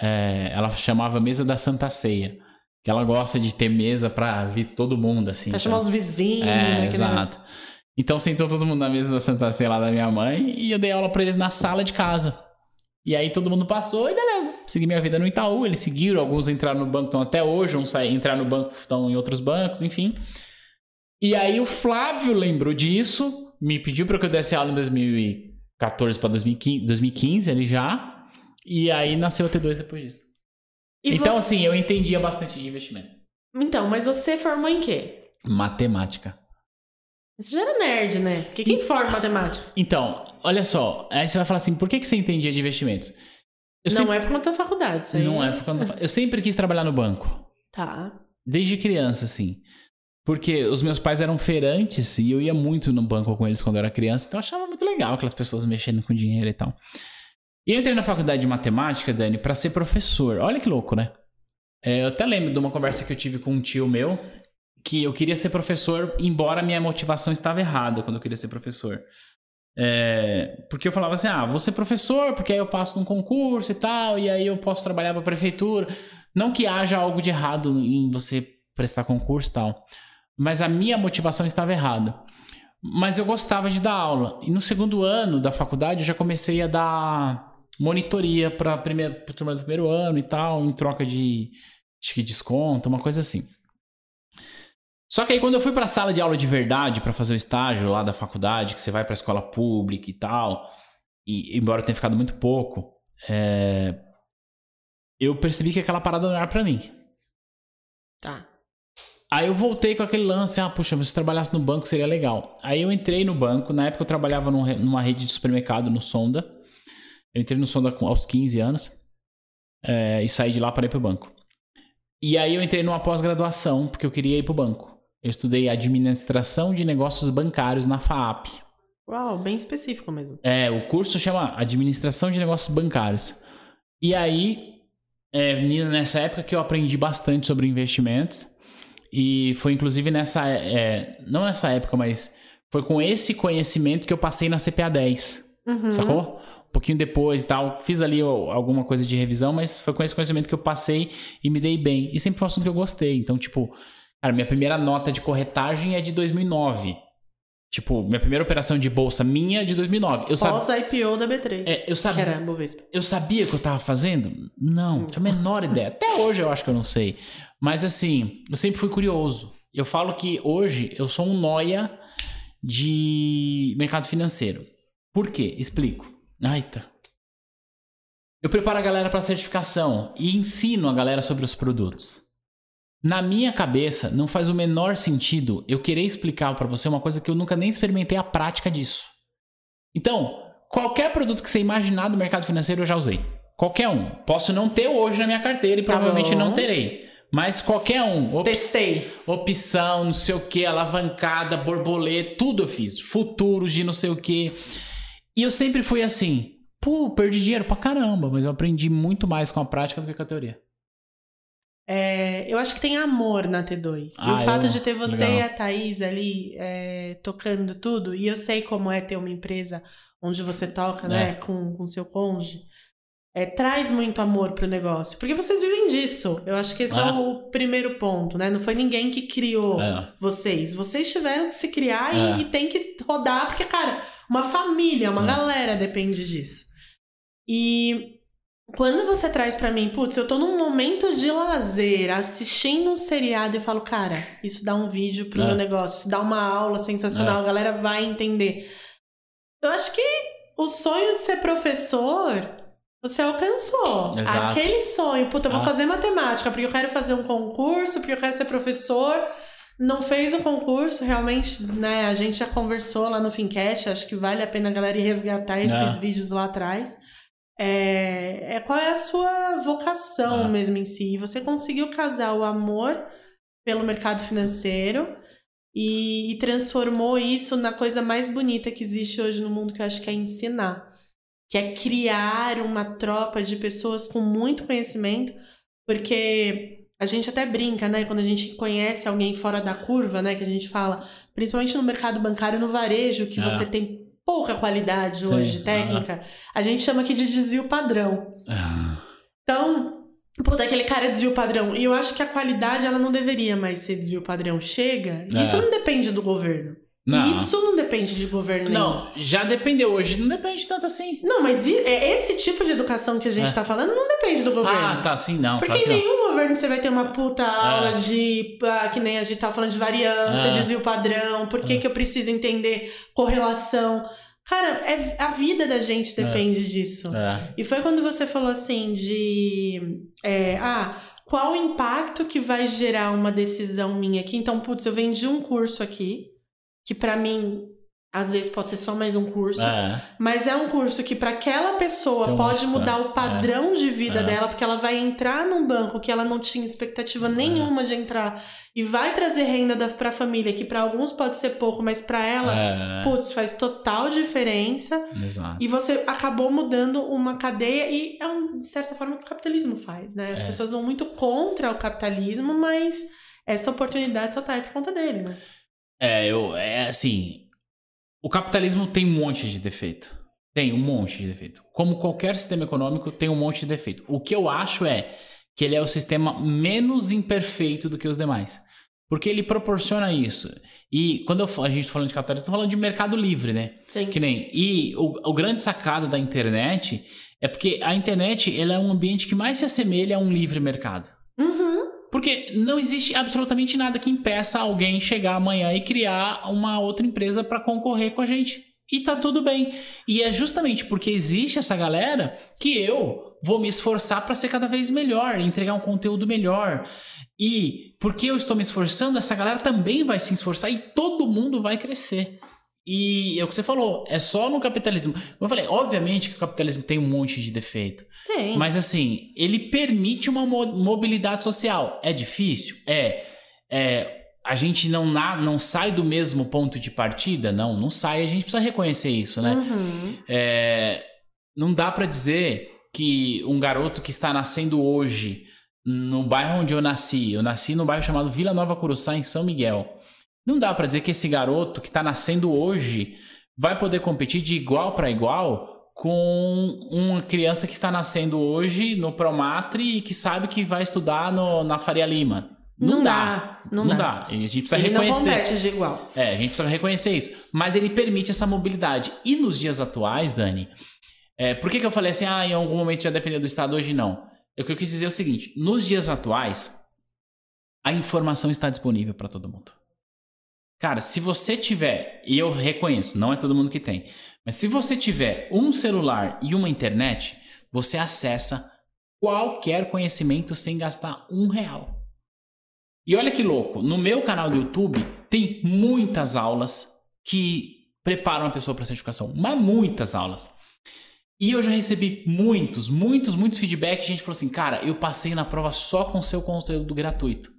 é, ela chamava mesa da Santa Ceia. Que ela gosta de ter mesa pra vir todo mundo, assim. Pra então. chamar os vizinhos, É, né? aquele negócio. Então sentou todo mundo na mesa da Santa Ceia lá da minha mãe e eu dei aula pra eles na sala de casa. E aí todo mundo passou e beleza. Segui minha vida no Itaú, eles seguiram, alguns entraram no banco, estão até hoje, uns entraram no banco, estão em outros bancos, enfim. E aí o Flávio lembrou disso, me pediu para que eu desse aula em 2014 para 2015, 2015 ali já. E aí nasceu o T2 depois disso. E então você- assim, eu entendia bastante de investimento. Então, mas você formou em quê? Matemática. Você já era nerd, né? Porque quem forma matemática? Então, olha só, aí você vai falar assim, por que, que você entendia de investimentos? Eu não sempre- é por conta da faculdade, isso aí. Não é por conta da Eu sempre quis trabalhar no banco. Tá. Desde criança, assim. Porque os meus pais eram feirantes e eu ia muito no banco com eles quando eu era criança, então eu achava muito legal aquelas pessoas mexendo com dinheiro e tal. E eu entrei na faculdade de matemática, Dani, para ser professor. Olha que louco, né? É, eu até lembro de uma conversa que eu tive com um tio meu, que eu queria ser professor, embora minha motivação estava errada quando eu queria ser professor. É, porque eu falava assim, ah, vou ser professor, porque aí eu passo num concurso e tal, e aí eu posso trabalhar para a prefeitura. Não que haja algo de errado em você prestar concurso e tal, mas a minha motivação estava errada. Mas eu gostava de dar aula. E no segundo ano da faculdade eu já comecei a dar monitoria para a turma do primeiro ano e tal, em troca de que desconto, uma coisa assim. Só que aí quando eu fui para a sala de aula de verdade para fazer o estágio lá da faculdade, que você vai para a escola pública e tal, e embora eu tenha ficado muito pouco, é... eu percebi que aquela parada não era para mim. Tá. Aí eu voltei com aquele lance, ah, puxa, mas se trabalhasse no banco seria legal. Aí eu entrei no banco, na época eu trabalhava numa rede de supermercado no Sonda. Eu entrei no Sonda aos 15 anos é, e saí de lá para ir pro banco. E aí eu entrei numa pós-graduação, porque eu queria ir pro banco. Eu estudei administração de negócios bancários na FAAP. Uau, bem específico mesmo. É, o curso chama Administração de Negócios Bancários. E aí, é, nessa época que eu aprendi bastante sobre investimentos. E foi inclusive nessa. É, não nessa época, mas foi com esse conhecimento que eu passei na CPA 10. Uhum. Sacou? pouquinho depois e tal. Fiz ali alguma coisa de revisão, mas foi com esse conhecimento que eu passei e me dei bem. E sempre foi um assunto que eu gostei. Então, tipo, cara, minha primeira nota de corretagem é de 2009. Tipo, minha primeira operação de bolsa minha é de 2009. Eu Pós sab... IPO da B3. É, eu sabia. Que era Bovespa. Eu sabia que eu tava fazendo? Não, não tinha a menor (laughs) ideia. Até hoje eu acho que eu não sei. Mas assim, eu sempre fui curioso. Eu falo que hoje eu sou um noia de mercado financeiro. Por quê? Explico. Aita. Eu preparo a galera para certificação e ensino a galera sobre os produtos. Na minha cabeça, não faz o menor sentido eu querer explicar para você uma coisa que eu nunca nem experimentei a prática disso. Então, qualquer produto que você imaginar do mercado financeiro eu já usei. Qualquer um. Posso não ter hoje na minha carteira e tá provavelmente bom. não terei. Mas qualquer um. Op Testei. Opção, não sei o que, alavancada, borboleta, tudo eu fiz. Futuros de não sei o que. E eu sempre fui assim, pô, perdi dinheiro pra caramba, mas eu aprendi muito mais com a prática do que com a teoria. É, eu acho que tem amor na T2. Ah, e o fato eu... de ter você Legal. e a Thaís ali é, tocando tudo, e eu sei como é ter uma empresa onde você toca, né, é. né, com o seu cônjuge, é, traz muito amor pro negócio. Porque vocês vivem disso. Eu acho que esse é, é o primeiro ponto, né? Não foi ninguém que criou é. vocês. Vocês tiveram que se criar e, é. e tem que rodar, porque, cara uma família, uma é. galera depende disso. E quando você traz para mim, putz, eu tô num momento de lazer, assistindo um seriado e falo, cara, isso dá um vídeo pro é. meu negócio, isso dá uma aula sensacional, é. a galera vai entender. Eu acho que o sonho de ser professor você alcançou. Exato. Aquele sonho, puta, eu vou ah. fazer matemática, porque eu quero fazer um concurso, porque eu quero ser professor. Não fez o concurso, realmente, né? A gente já conversou lá no Fincast, acho que vale a pena a galera ir resgatar esses é. vídeos lá atrás. É, é, qual é a sua vocação é. mesmo em si? Você conseguiu casar o amor pelo mercado financeiro e, e, transformou isso na coisa mais bonita que existe hoje no mundo, que eu acho que é ensinar. Que é criar uma tropa de pessoas com muito conhecimento, porque a gente até brinca, né? Quando a gente conhece alguém fora da curva, né? Que a gente fala, principalmente no mercado bancário, no varejo, que é. você tem pouca qualidade hoje, Sim. técnica, a gente chama aqui de desvio padrão. Ah. Então, puta, aquele cara é desvio padrão. E eu acho que a qualidade, ela não deveria mais ser desvio padrão. Chega. É. Isso não depende do governo. Não. Isso não depende de governo nenhum. Não, já dependeu. Hoje não depende tanto assim. Não, mas é, esse tipo de educação que a gente é. tá falando não depende do governo. Ah, tá, sim, não. Porque claro em nenhum governo você vai ter uma puta é. aula de. Ah, que nem a gente tava falando de variância, é. desvio padrão, por que, é. que eu preciso entender correlação. Cara, é, a vida da gente é. depende disso. É. E foi quando você falou assim de. É, ah, qual o impacto que vai gerar uma decisão minha aqui? Então, putz, eu vendi um curso aqui que para mim às vezes pode ser só mais um curso, É. mas é um curso que para aquela pessoa Tem pode mudar o padrão de vida É. dela, porque ela vai entrar num banco que ela não tinha expectativa nenhuma de entrar e vai trazer renda da, pra família, que para alguns pode ser pouco, mas para ela, É. putz, faz total diferença. Exato. E você acabou mudando uma cadeia e é um, de certa forma o que o capitalismo faz, né? As É. pessoas vão muito contra o capitalismo, mas essa oportunidade só tá aí por conta dele, né? É, eu, é assim. O capitalismo tem um monte de defeito. Tem um monte de defeito. Como qualquer sistema econômico, tem um monte de defeito. O que eu acho é que ele é o sistema menos imperfeito do que os demais. Porque ele proporciona isso. E quando eu, a gente tá falando de capitalismo, tô falando de mercado livre, né? Sim. Que nem. E o, o grande sacado da internet é porque a internet ela é um ambiente que mais se assemelha a um livre mercado. Porque não existe absolutamente nada que impeça alguém chegar amanhã e criar uma outra empresa para concorrer com a gente. E tá tudo bem. E é justamente porque existe essa galera que eu vou me esforçar para ser cada vez melhor, entregar um conteúdo melhor. E porque eu estou me esforçando, essa galera também vai se esforçar e todo mundo vai crescer. E é o que você falou, é só no capitalismo. Como eu falei, obviamente que o capitalismo tem um monte de defeito. Tem. Mas assim, ele permite uma mo- mobilidade social. É difícil? É. É, a gente não, na- não sai do mesmo ponto de partida? Não, não sai. A gente precisa reconhecer isso, né? Uhum. É, não dá pra dizer que um garoto que está nascendo hoje no bairro onde eu nasci, eu nasci no bairro chamado Vila Nova Curuçá, em São Miguel. Não dá pra dizer que esse garoto que está nascendo hoje vai poder competir de igual para igual com uma criança que está nascendo hoje no Promatre e que sabe que vai estudar no- na Faria Lima. Não, dá. Não, Não, dá. dá. E a gente precisa Ele não reconhecer. compete de igual. É, a gente precisa reconhecer isso. Mas ele permite essa mobilidade. E nos dias atuais, Dani, é, por que, que eu falei assim, ah, em algum momento já depender do Estado, hoje não? É o que eu quis dizer é o seguinte: nos dias atuais, a informação está disponível para todo mundo. Cara, se você tiver, e eu reconheço, não é todo mundo que tem, mas se você tiver um celular e uma internet, você acessa qualquer conhecimento sem gastar um real. E olha que louco, no meu canal do YouTube tem muitas aulas que preparam a pessoa para certificação, mas muitas aulas. E eu já recebi muitos, muitos, muitos feedbacks. Gente falou assim, cara, eu passei na prova só com seu conteúdo gratuito.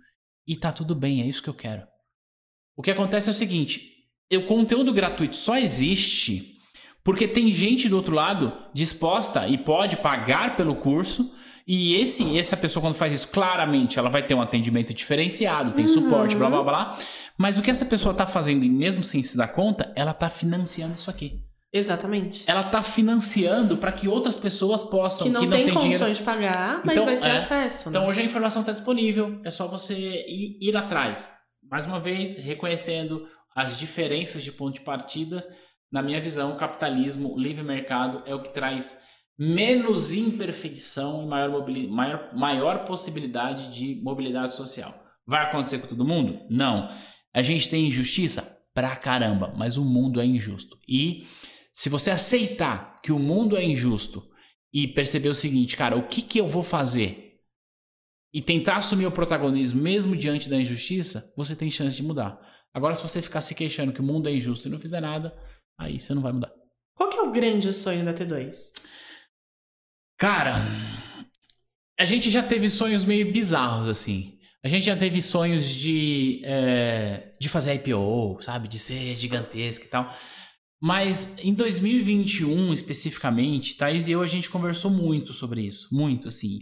E tá tudo bem, é isso que eu quero. O que acontece é o seguinte: o conteúdo gratuito só existe porque tem gente do outro lado disposta e pode pagar pelo curso. E esse, essa pessoa, quando faz isso, claramente ela vai ter um atendimento diferenciado, tem Uhum. suporte, blá blá blá. Mas o que essa pessoa tá fazendo, e mesmo sem se dar conta, ela tá financiando isso aqui. Exatamente. Ela tá financiando para que outras pessoas possam, Que não, tem, têm condições dinheiro. de pagar, mas Então, vai ter é. acesso. né? Então hoje a informação está disponível, é só você ir, ir atrás. Mais uma vez, reconhecendo as diferenças de ponto de partida, na minha visão, o capitalismo, o livre mercado é o que traz menos imperfeição e maior, maior, maior possibilidade de mobilidade social. Vai acontecer com todo mundo? Não. A gente tem injustiça? Pra caramba, mas o mundo é injusto. E se você aceitar que o mundo é injusto e perceber o seguinte, cara, o que, que eu vou fazer e tentar assumir o protagonismo mesmo diante da injustiça, você tem chance de mudar. Agora, se você ficar se queixando que o mundo é injusto e não fizer nada, aí você não vai mudar. Qual que é o grande sonho da T2? Cara, a gente já teve sonhos meio bizarros, assim. A gente já teve sonhos de, é, de fazer IPO, sabe? De ser gigantesco e tal. Mas em 2021, especificamente, Thaís e eu, a gente conversou muito sobre isso. Muito, assim.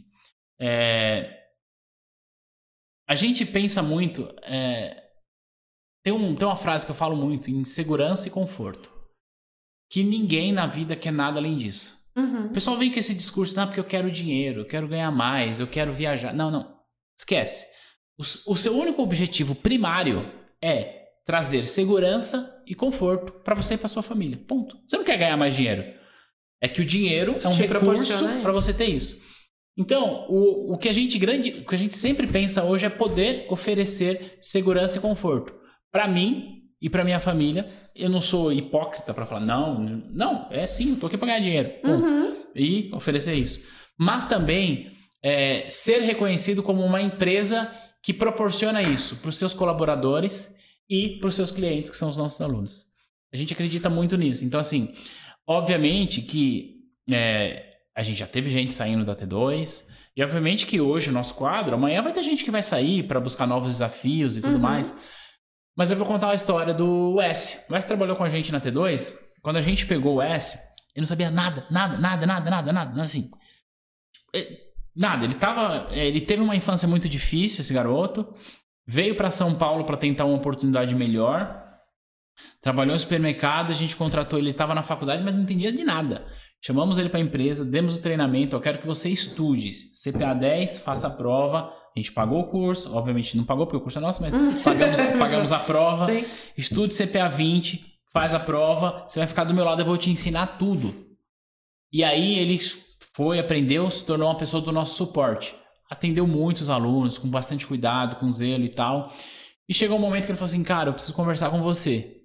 É, a gente pensa muito. é, tem, um, tem uma frase que eu falo muito: em segurança e conforto. Que ninguém na vida quer nada além disso. Uhum. O pessoal vem com esse discurso, não, porque eu quero dinheiro, eu quero ganhar mais, eu quero viajar. Não, não. Esquece. O, o seu único objetivo primário é trazer segurança e conforto para você e para sua família. Ponto. Você não quer ganhar mais dinheiro. É que o dinheiro é um Te recurso para você ter isso. Então, o, o que a gente grande, o que a gente sempre pensa hoje é poder oferecer segurança e conforto. Para mim e para minha família, eu não sou hipócrita para falar não, não, é sim, eu tô aqui para ganhar dinheiro. Uhum. e oferecer isso. Mas também é, ser reconhecido como uma empresa que proporciona isso para os seus colaboradores e para os seus clientes, que são os nossos alunos. A gente acredita muito nisso. Então, assim, obviamente que é, a gente já teve gente saindo da T2, e obviamente que hoje o nosso quadro, amanhã vai ter gente que vai sair para buscar novos desafios e tudo Uhum. mais. Mas eu vou contar a história do S. O S trabalhou com a gente na T2. Quando a gente pegou o S, ele não sabia nada, nada, nada, nada, nada, nada, assim. É, Nada, ele tava, é, ele teve uma infância muito difícil, esse garoto. Veio para São Paulo para tentar uma oportunidade melhor. Trabalhou no supermercado, a gente contratou ele, ele estava na faculdade, mas não entendia de nada. Chamamos ele para a empresa, demos o treinamento, eu quero que você estude CPA 10, faça a prova. A gente pagou o curso, obviamente não pagou porque o curso é nosso, mas (laughs) pagamos, pagamos a prova. Sim. Estude CPA 20, faz a prova, você vai ficar do meu lado, eu vou te ensinar tudo. E aí ele foi, aprendeu, se tornou uma pessoa do nosso suporte. Atendeu muitos alunos, com bastante cuidado, com zelo e tal. E chegou um momento que ele falou assim, cara, eu preciso conversar com você.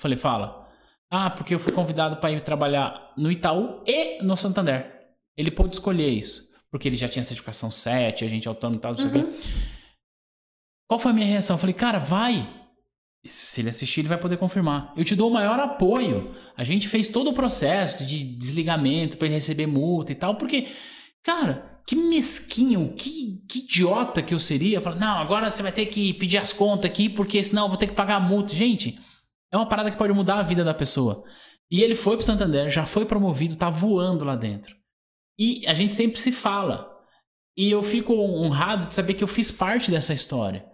Falei, fala. Ah, porque eu fui convidado para ir trabalhar no Itaú e no Santander. Ele pôde escolher isso, porque ele já tinha certificação 7, agente autônomo e tal, não sei o Uhum. quê. Qual foi a minha reação? Eu falei, cara, vai. Se ele assistir, ele vai poder confirmar. Eu te dou o maior apoio. A gente fez todo o processo de desligamento para ele receber multa e tal, porque, cara, que mesquinho, que, que idiota que eu seria. Falar, não, agora você vai ter que pedir as contas aqui, porque senão eu vou ter que pagar a multa. Gente, é uma parada que pode mudar a vida da pessoa. E ele foi pro Santander, já foi promovido, tá voando lá dentro. E a gente sempre se fala. E eu fico honrado de saber que eu fiz parte dessa história.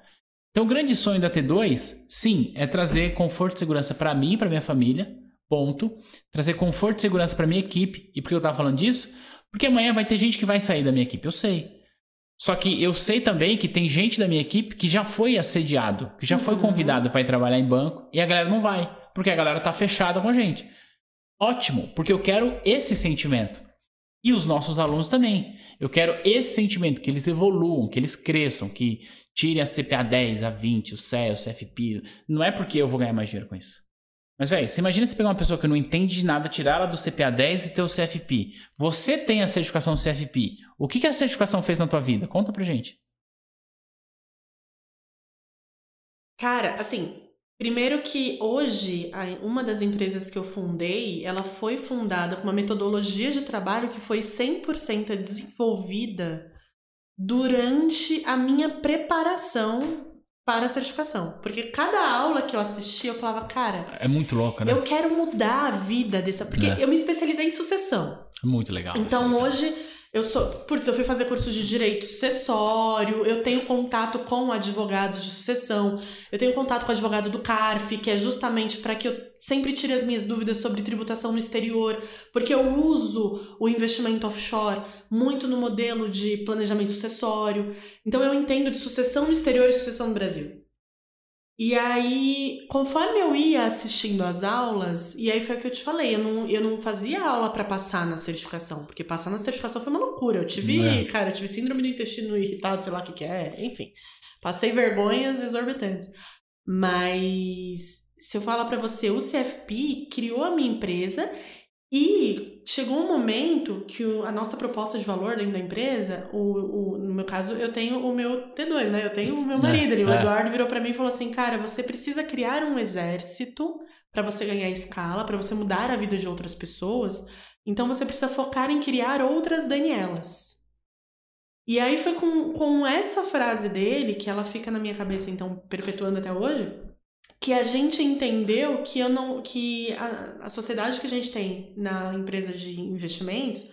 Então, o grande sonho da T2, sim, é trazer conforto e segurança para mim e para minha família. Ponto. Trazer conforto e segurança para minha equipe. E por que eu tava falando disso? Porque amanhã vai ter gente que vai sair da minha equipe, eu sei. Só que eu sei também que tem gente da minha equipe que já foi assediado, que já foi Uhum. convidado para ir trabalhar em banco e a galera não vai, porque a galera tá fechada com a gente. Ótimo, porque eu quero esse sentimento. E os nossos alunos também. Eu quero esse sentimento, que eles evoluam, que eles cresçam, que tirem a CPA 10, a 20, o CE, o CFP. Não é porque eu vou ganhar mais dinheiro com isso. Mas, velho, você imagina você pegar uma pessoa que não entende de nada, tirar ela do CPA 10 e ter o CFP. Você tem a certificação CFP. O que, que a certificação fez na tua vida? Conta pra gente. Cara, assim, primeiro que hoje, uma das empresas que eu fundei, ela foi fundada com uma metodologia de trabalho que foi 100% desenvolvida durante a minha preparação para a certificação. Porque cada aula que eu assistia, eu falava, cara, É muito louca, né? eu quero mudar a vida dessa. Porque É. eu me especializei em sucessão. É muito legal. Então hoje eu sou. Putz, eu fui fazer curso de direito sucessório, eu tenho contato com advogados de sucessão, eu tenho contato com o advogado do CARF, que é justamente para que eu sempre tire as minhas dúvidas sobre tributação no exterior, porque eu uso o investimento offshore muito no modelo de planejamento sucessório. Então eu entendo de sucessão no exterior e sucessão no Brasil. E aí, conforme eu ia assistindo as aulas, e aí foi o que eu te falei, eu não, eu não fazia aula pra passar na certificação, porque passar na certificação foi uma loucura. Eu tive, É. cara, eu tive síndrome do intestino irritado, sei lá o que que é, enfim. Passei vergonhas exorbitantes. Mas se eu falar pra você, o CFP criou a minha empresa e chegou um momento que o- a nossa proposta de valor dentro da empresa, o, o- no meu caso, eu tenho o meu T2, né? Eu tenho o meu É, marido ali. O é. Eduardo virou pra mim e falou assim: cara, você precisa criar um exército pra você ganhar escala, pra você mudar a vida de outras pessoas. Então você precisa focar em criar outras Danielas. E aí foi com, com essa frase dele, que ela fica na minha cabeça, então, perpetuando até hoje, que a gente entendeu que eu não que a, a sociedade que a gente tem na empresa de investimentos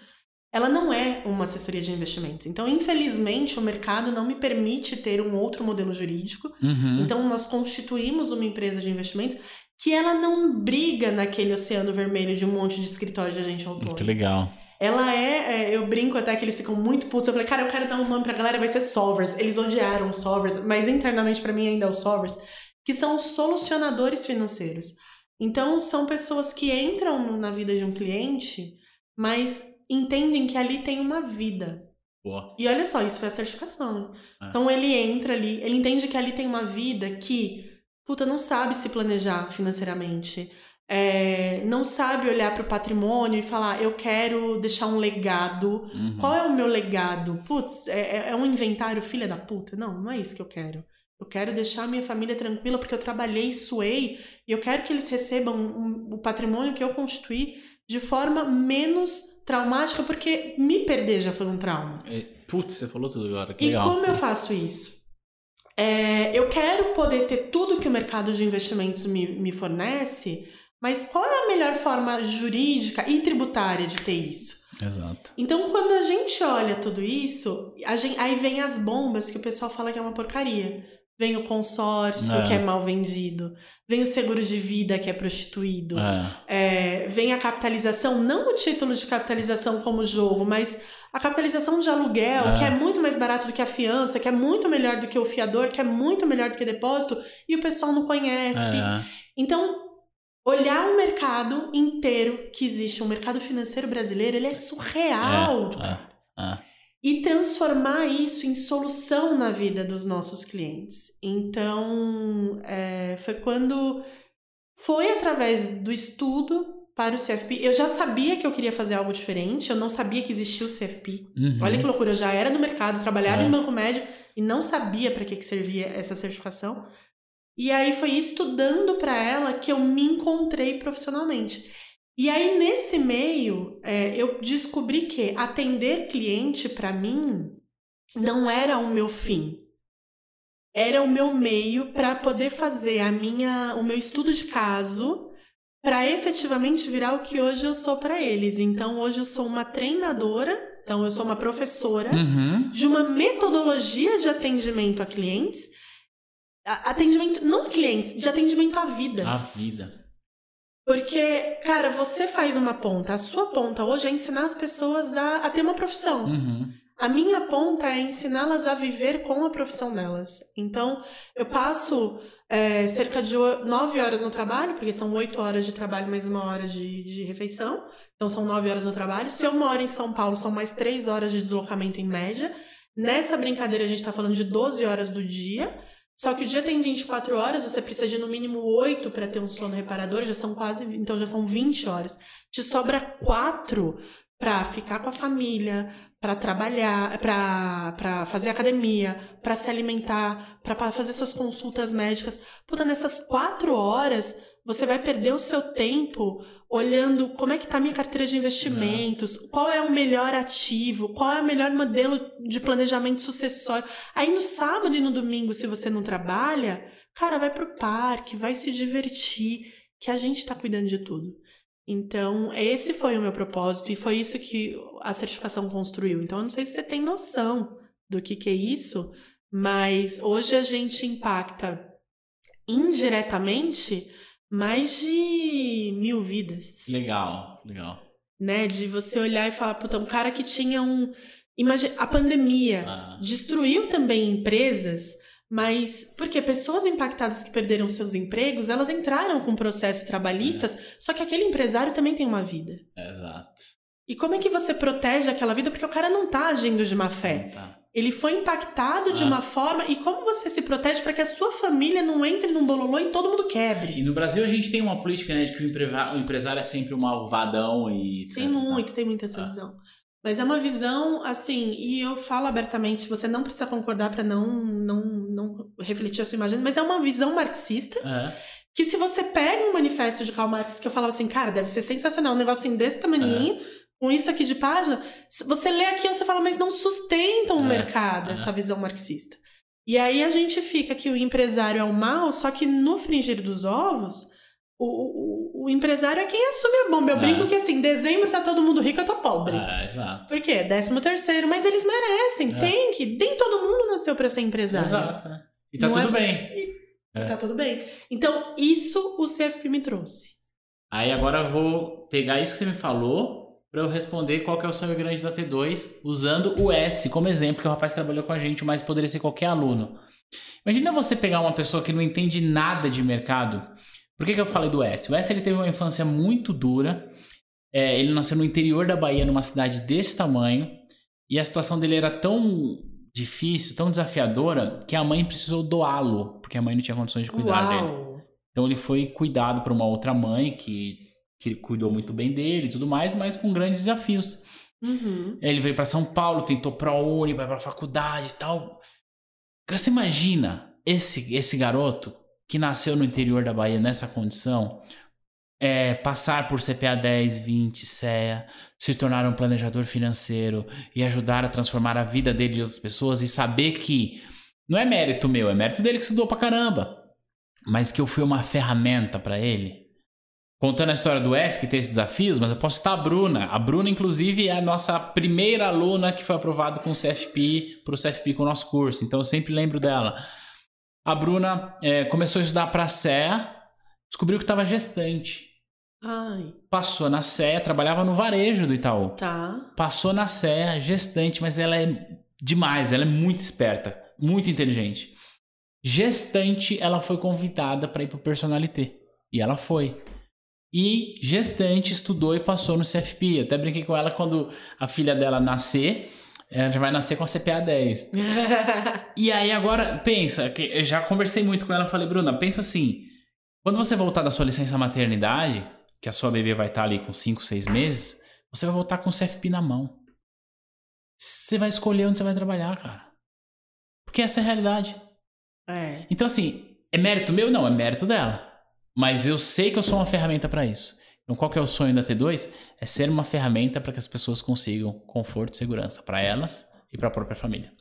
ela não é uma assessoria de investimentos. Então, infelizmente, o mercado não me permite ter um outro modelo jurídico. Uhum. Então, nós constituímos uma empresa de investimentos que ela não briga naquele oceano vermelho de um monte de escritório de agente autônomo. que legal. Ela é, é, eu brinco até que eles ficam muito putos. Eu falei, cara, eu quero dar um nome pra galera, vai ser Solvers. Eles odiaram os Solvers, mas internamente pra mim ainda é os Solvers, que são solucionadores financeiros. Então, são pessoas que entram na vida de um cliente, mas entendem que ali tem uma vida. Boa. E olha só, isso foi a certificação. né? É. Então ele entra ali, ele entende que ali tem uma vida que, puta, não sabe se planejar financeiramente. é, não sabe olhar para o patrimônio e falar, eu quero deixar um legado. Uhum. Qual é o meu legado? Putz, é, é- é um inventário filha da puta? Não, não é isso que eu quero. Eu quero deixar a minha família tranquila porque eu trabalhei, suei, e eu quero que eles recebam um, o patrimônio que eu constituí de forma menos traumática, porque me perder já foi um trauma. É, putz, você falou tudo agora. Que e legal. como eu faço isso? É, eu quero poder ter tudo que o mercado de investimentos me, me fornece, mas qual é a melhor forma jurídica e tributária de ter isso? Exato. Então, quando a gente olha tudo isso, gente, aí vem as bombas que o pessoal fala que é uma porcaria. Vem o consórcio, É. que é mal vendido. Vem o seguro de vida, que é prostituído. É. É, vem a capitalização, não o título de capitalização como jogo, mas a capitalização de aluguel, É. que é muito mais barato do que a fiança, que é muito melhor do que o fiador, que é muito melhor do que depósito, e o pessoal não conhece. É. Então, olhar o mercado inteiro que existe, o mercado financeiro brasileiro, ele é surreal, É, é. E transformar isso em solução na vida dos nossos clientes. Então, é, foi quando foi através do estudo para o CFP. Eu já sabia que eu queria fazer algo diferente, eu não sabia que existia o CFP. Uhum. Olha que loucura, eu já era no mercado, trabalhava É. em banco médio e não sabia para que, que servia essa certificação. E aí foi estudando para ela que eu me encontrei profissionalmente. E aí nesse meio, é, eu descobri que atender cliente para mim não era o meu fim. Era o meu meio para poder fazer a minha, o meu estudo de caso para efetivamente virar o que hoje eu sou para eles. Então hoje eu sou uma treinadora, então eu sou uma professora Uhum. de uma metodologia de atendimento a clientes. Atendimento, não a clientes, de atendimento a vidas. A vida. Porque, cara, você faz uma ponta. A sua ponta hoje é ensinar as pessoas a, a ter uma profissão. Uhum. A minha ponta é ensiná-las a viver com a profissão delas. Então, eu passo é, cerca de nove horas no trabalho, porque são oito horas de trabalho mais uma hora de, de refeição. Então, são nove horas no trabalho. Se eu moro em São Paulo, são mais três horas de deslocamento em média. Nessa brincadeira, a gente está falando de 12 horas do dia. Só que o dia tem 24 horas, você precisa de no mínimo 8 para ter um sono reparador, já são quase, então já são 20 horas. Te sobra 4 para ficar com a família, para trabalhar, para fazer academia, para se alimentar, para fazer suas consultas médicas. Puta, nessas 4 horas, você vai perder o seu tempo olhando como é que tá a minha carteira de investimentos, qual é o melhor ativo, qual é o melhor modelo de planejamento sucessório. Aí no sábado e no domingo, se você não trabalha, cara, vai pro parque, vai se divertir, que a gente tá cuidando de tudo. Então, esse foi o meu propósito e foi isso que a certificação construiu. Então, eu não sei se você tem noção do que, que é isso, mas hoje a gente impacta indiretamente mais de mil vidas Legal, legal. né? De você olhar e falar, puta, um cara que tinha um. Imagina, a pandemia Ah, destruiu também empresas, mas porque pessoas impactadas que perderam seus empregos, elas entraram com processos trabalhistas, só que aquele empresário também tem uma vida. exato. E como é que você protege aquela vida? Porque o cara não tá agindo de má fé. Tá. Ele foi impactado de Ah. uma forma. E como você se protege para que a sua família não entre num bololô e todo mundo quebre? E no Brasil a gente tem uma política, né, de que o, empresa- o empresário é sempre um malvadão e... Tem etc. muito, tem muito essa Ah. visão. Mas é uma visão, assim, e eu falo abertamente, você não precisa concordar para não, não, não refletir a sua imagem, mas é uma visão marxista, É. que se você pega um manifesto de Karl Marx, que eu falava assim, cara, deve ser sensacional, um negocinho desse tamaninho, com isso aqui de página, você lê aquilo, você fala, mas não sustenta o É, mercado, é. essa visão marxista. E aí a gente fica que o empresário é o mal, só que no fringir dos ovos, o, o, o empresário é quem assume a bomba. Eu É. brinco que assim, dezembro tá todo mundo rico, eu tô pobre. É, exato. Por quê? Décimo terceiro, mas eles merecem, É. tem que. Nem todo mundo nasceu pra ser empresário. Exato, né? E tá Não tudo é- bem. E tá tudo bem. Então, isso o CFP me trouxe. Aí agora eu vou pegar isso que você me falou para eu responder qual que é o sonho grande da T2, usando o S como exemplo, que o rapaz trabalhou com a gente, mas poderia ser qualquer aluno. Imagina você pegar uma pessoa que não entende nada de mercado. Por que, que eu falei do S? O S ele teve uma infância muito dura. É, ele nasceu no interior da Bahia, numa cidade desse tamanho, e a situação dele era tão difícil, tão desafiadora, que a mãe precisou doá-lo, porque a mãe não tinha condições de cuidar dele. Uau! Então ele foi cuidado por uma outra mãe que, que cuidou muito bem dele e tudo mais, mas com grandes desafios. Uhum. Ele veio para São Paulo, tentou ProUni, vai para faculdade e tal. Você imagina esse, esse garoto que nasceu no interior da Bahia nessa condição, é, passar por CPA 10, 20, CEA, se tornar um planejador financeiro e ajudar a transformar a vida dele e de outras pessoas e saber que não é mérito meu, é mérito dele que estudou pra caramba, mas que eu fui uma ferramenta para ele. Contando a história do que tem esses desafios, mas eu posso citar a Bruna. A Bruna, inclusive, é a nossa primeira aluna que foi aprovada com o CFP, para o CFP com o nosso curso. Então eu sempre lembro dela. A Bruna é, começou a estudar para a CEA, descobriu que estava gestante. Ai, Passou na CEA, trabalhava no varejo do Itaú. tá. Passou na CEA, gestante, mas ela é demais, ela é muito esperta, muito inteligente. Gestante, ela foi convidada para ir para o Personalité. E ela foi. E gestante estudou e passou no CFP. Até brinquei com ela quando a filha dela nascer, ela já vai nascer com a CPA 10. (laughs) E aí agora, pensa, que eu já conversei muito com ela, falei, Bruna, pensa assim, quando você voltar da sua licença maternidade, que a sua bebê vai estar ali com 5, 6 meses, você vai voltar com o CFP na mão. Você vai escolher onde você vai trabalhar, cara. Porque essa é a realidade. é. Então, assim, é mérito meu? Não, é mérito dela. Mas eu sei que eu sou uma ferramenta para isso. Então, qual que é o sonho da T2? É ser uma ferramenta para que as pessoas consigam conforto e segurança para elas e para a própria família.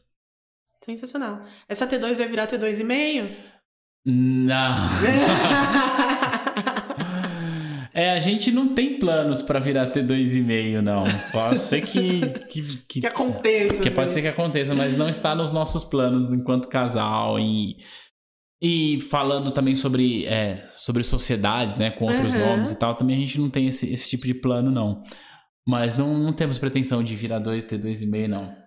Sensacional. Essa T2 vai virar T2,5? Não. (laughs) É, a gente não tem planos para virar T2,5, não. Pode ser que. Que, que, que aconteça. que pode assim. ser que aconteça, mas não está nos nossos planos enquanto casal. E, e falando também sobre, é, sobre sociedades, né? Com outros Uhum. nomes e tal, também a gente não tem esse, esse tipo de plano, não. Mas não, não temos pretensão de virar dois, T2,5, não.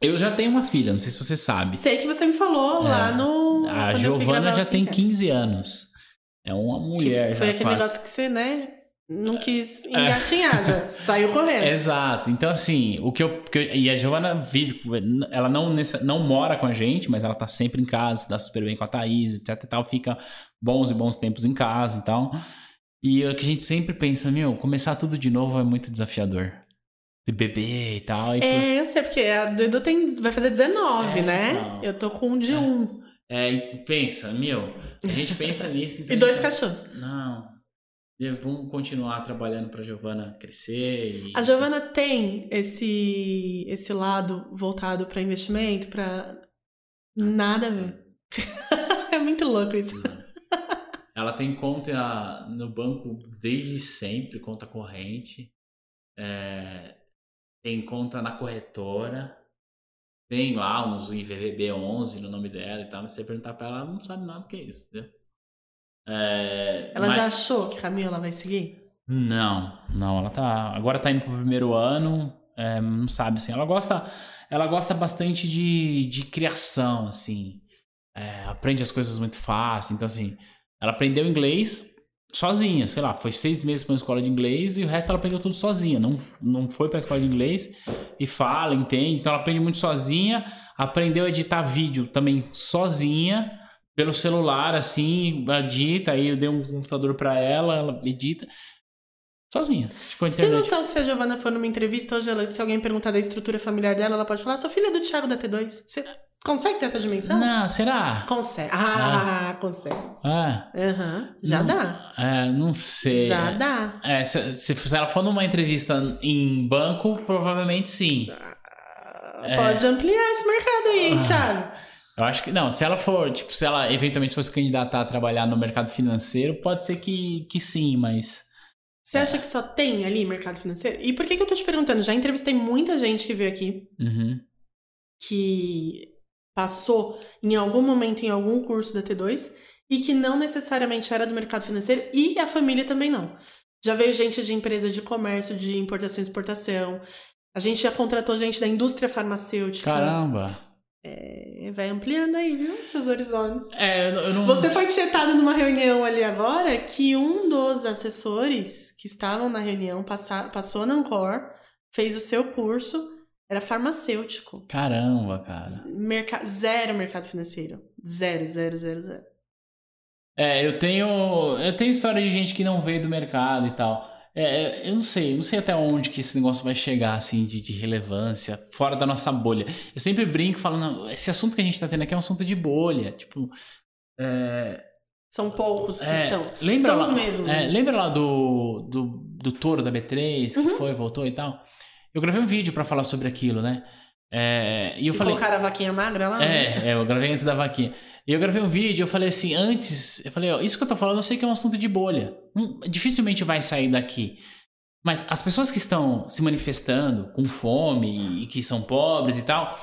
Eu já tenho uma filha, não sei se você sabe. Sei que você me falou É. lá no. A Giovana já tem Fincast. 15 anos. É uma mulher Que foi aquele quase. negócio que você, né? Não quis engatinhar já. (laughs) Saiu correndo. Exato. Então, assim, o que eu. que eu- e a Giovana vive. Ela não, nessa- não mora com a gente, mas ela tá sempre em casa, dá super bem com a Thaís, etc e tal. Fica bons e bons tempos em casa e tal. E é o que a gente sempre pensa, meu, começar tudo de novo é muito desafiador. De bebê e tal. E É, eu sei, porque a do Edu tem, vai fazer 19, É, né? não. Eu tô com um de um. é, e tu pensa, meu, a gente pensa nisso. então E dois gente- cachorros. Não. Vamos continuar trabalhando pra Giovana crescer. E... A Giovana tem esse, esse lado voltado pra investimento, pra nada a ver. (laughs) é muito louco isso. Ela tem conta no banco desde sempre, conta corrente. É, tem conta na corretora. Tem lá uns IVVB11 no nome dela e tal. Mas se você perguntar pra ela, ela não sabe nada do que é isso. Né? É, Ela mas- já achou que caminho ela vai seguir? Não, não, ela tá. Agora tá indo pro primeiro ano. é, não sabe assim. Ela gosta. Ela gosta bastante de, de criação, assim. É, aprende as coisas muito fácil. Então, assim, ela aprendeu inglês sozinha, sei lá, foi seis meses pra uma escola de inglês e o resto ela aprendeu tudo sozinha. Não, não foi pra escola de inglês e fala, entende. Então ela aprende muito sozinha. Aprendeu a editar vídeo também sozinha, pelo celular, assim, edita. Aí eu dei um computador pra ela, ela edita. Sozinha. Tipo, a Você tem noção que se a Giovana for numa entrevista hoje, ela- se alguém perguntar da estrutura familiar dela, ela pode falar, sou filha do Thiago da T2. Você consegue ter essa dimensão? Não, será? Consegue. Ah, consegue. Ah, Aham. Já não- dá. É, não sei. Já dá. É, se, se- se ela for numa entrevista em banco, provavelmente sim. É. Pode ampliar esse mercado aí, hein, Ah. Thiago? Eu acho que não, se ela for, tipo, se ela eventualmente fosse candidatar a trabalhar no mercado financeiro, pode ser que, que sim, mas. Você acha que só tem ali mercado financeiro? E por que, que eu tô te perguntando? Já entrevistei muita gente que veio aqui Uhum. que passou em algum momento em algum curso da T2 e que não necessariamente era do mercado financeiro e a família também não. Já veio gente de empresa de comércio, de importação e exportação. A gente já contratou gente da indústria farmacêutica. Caramba. É, vai ampliando aí, viu? Seus horizontes. É, eu, não-. Você foi tietado numa reunião ali agora que um dos assessores que estavam na reunião passa- passou na Ancor, fez o seu curso, era farmacêutico. Caramba, cara. Merca- zero mercado financeiro. Zero, zero, zero, zero. É, eu tenho. Eu tenho história de gente que não veio do mercado e tal. É, eu não sei, eu não sei até onde que esse negócio vai chegar, assim, de, de relevância, fora da nossa bolha. Eu sempre brinco falando, esse assunto que a gente tá tendo aqui é um assunto de bolha. Tipo. É, São poucos que é, estão. Lembra São lá, os mesmos. é, lembra lá do, do, do touro da B3, que Uhum. foi, voltou e tal? Eu gravei um vídeo pra falar sobre aquilo, né? É, e eu que falei. colocaram a vaquinha magra lá? né? É, é, eu gravei antes da vaquinha. E eu gravei um vídeo, eu falei assim, antes, eu falei, ó, isso que eu tô falando, eu sei que é um assunto de bolha. Hum, dificilmente vai sair daqui. Mas as pessoas que estão se manifestando com fome e que são pobres e tal,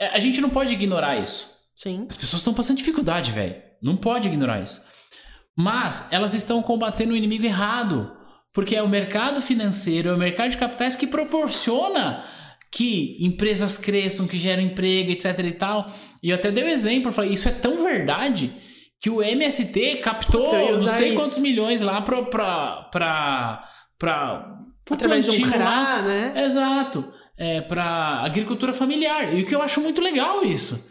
é, a gente não pode ignorar isso. Sim. As pessoas estão passando dificuldade, velho. Não pode ignorar isso. Mas elas estão combatendo o inimigo errado. Porque é o mercado financeiro, é o mercado de capitais que proporciona que empresas cresçam, que geram emprego, etc e tal. E eu até dei um exemplo, eu falei, isso é tão verdade que o MST captou não sei isso. quantos milhões lá pra... pra, pra, pra Através de um. CRA, né? Exato. É, para agricultura familiar. E o que eu acho muito legal isso.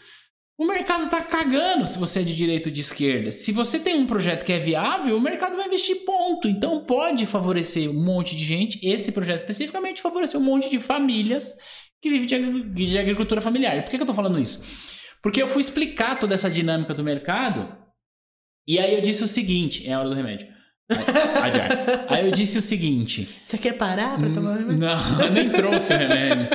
O mercado tá cagando se você é de direita ou de esquerda. Se você tem um projeto que é viável, o mercado vai investir ponto. Então pode favorecer um monte de gente. Esse projeto especificamente favoreceu um monte de famílias que vivem de, agri- de agricultura familiar. Por que, que eu tô falando isso? Porque eu fui explicar toda essa dinâmica do mercado. E aí eu disse o seguinte: é a hora do remédio. (laughs) Aí eu disse o seguinte: Você quer parar pra tomar remédio? não, eu (laughs) nem trouxe o remédio.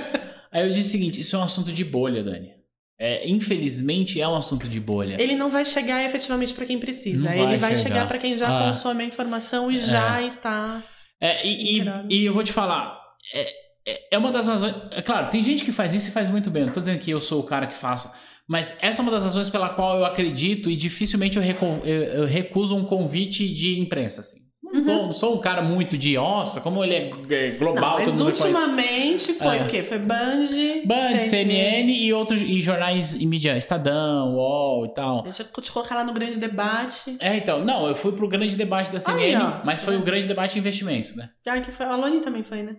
Aí eu disse o seguinte: isso é um assunto de bolha, Dani. É, infelizmente é um assunto de bolha. Ele não vai chegar efetivamente pra quem precisa. Ele vai chegar, chegar. pra quem já Ah. consome a informação e já está. É, e, e- e eu vou te falar, é, é- é uma das razões. É claro, tem gente que faz isso e faz muito bem. Não tô dizendo que eu sou o cara que faço. Mas essa é uma das razões pela qual eu acredito e dificilmente eu, recu- eu recuso um convite de imprensa, assim. Não, Uhum. não sou um cara muito de, nossa, como ele é, é global, Não, mas todo mundo conhece. ultimamente foi É. o quê? Foi Band, Band, CNN e outros e jornais e mídia, Estadão, UOL e tal. Deixa eu te colocar lá no grande debate. É, então, não, eu fui pro grande debate da CNN, ó. mas foi o grande debate de investimentos, né? Ah, que foi. A Loni também foi, né?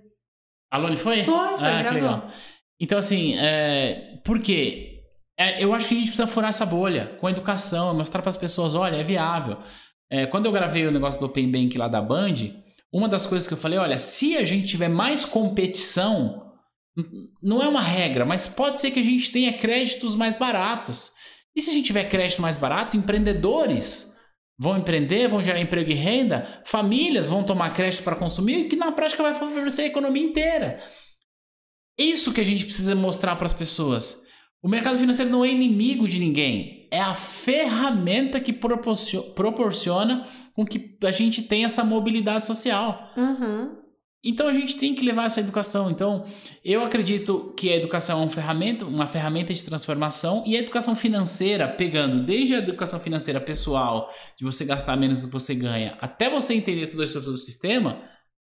A Loni foi? Foi, foi, Ah, gravou. legal. Então, assim, é, por quê? É, eu acho que a gente precisa furar essa bolha com educação, mostrar para as pessoas, olha, é viável. É, quando eu gravei o negócio do Open Bank lá da Band, uma das coisas que eu falei, olha, se a gente tiver mais competição, não é uma regra, mas pode ser que a gente tenha créditos mais baratos. E se a gente tiver crédito mais barato, empreendedores vão empreender, vão gerar emprego e renda, famílias vão tomar crédito para consumir, que na prática vai favorecer a economia inteira. Isso que a gente precisa mostrar para as pessoas. O mercado financeiro não é inimigo de ninguém. É a ferramenta que proporcio- proporciona com que a gente tenha essa mobilidade social. Uhum. Então a gente tem que levar essa educação. Então, eu acredito que a educação é uma ferramenta, uma ferramenta de transformação e a educação financeira, pegando desde a educação financeira pessoal, de você gastar menos do que você ganha, até você entender toda a estrutura do sistema,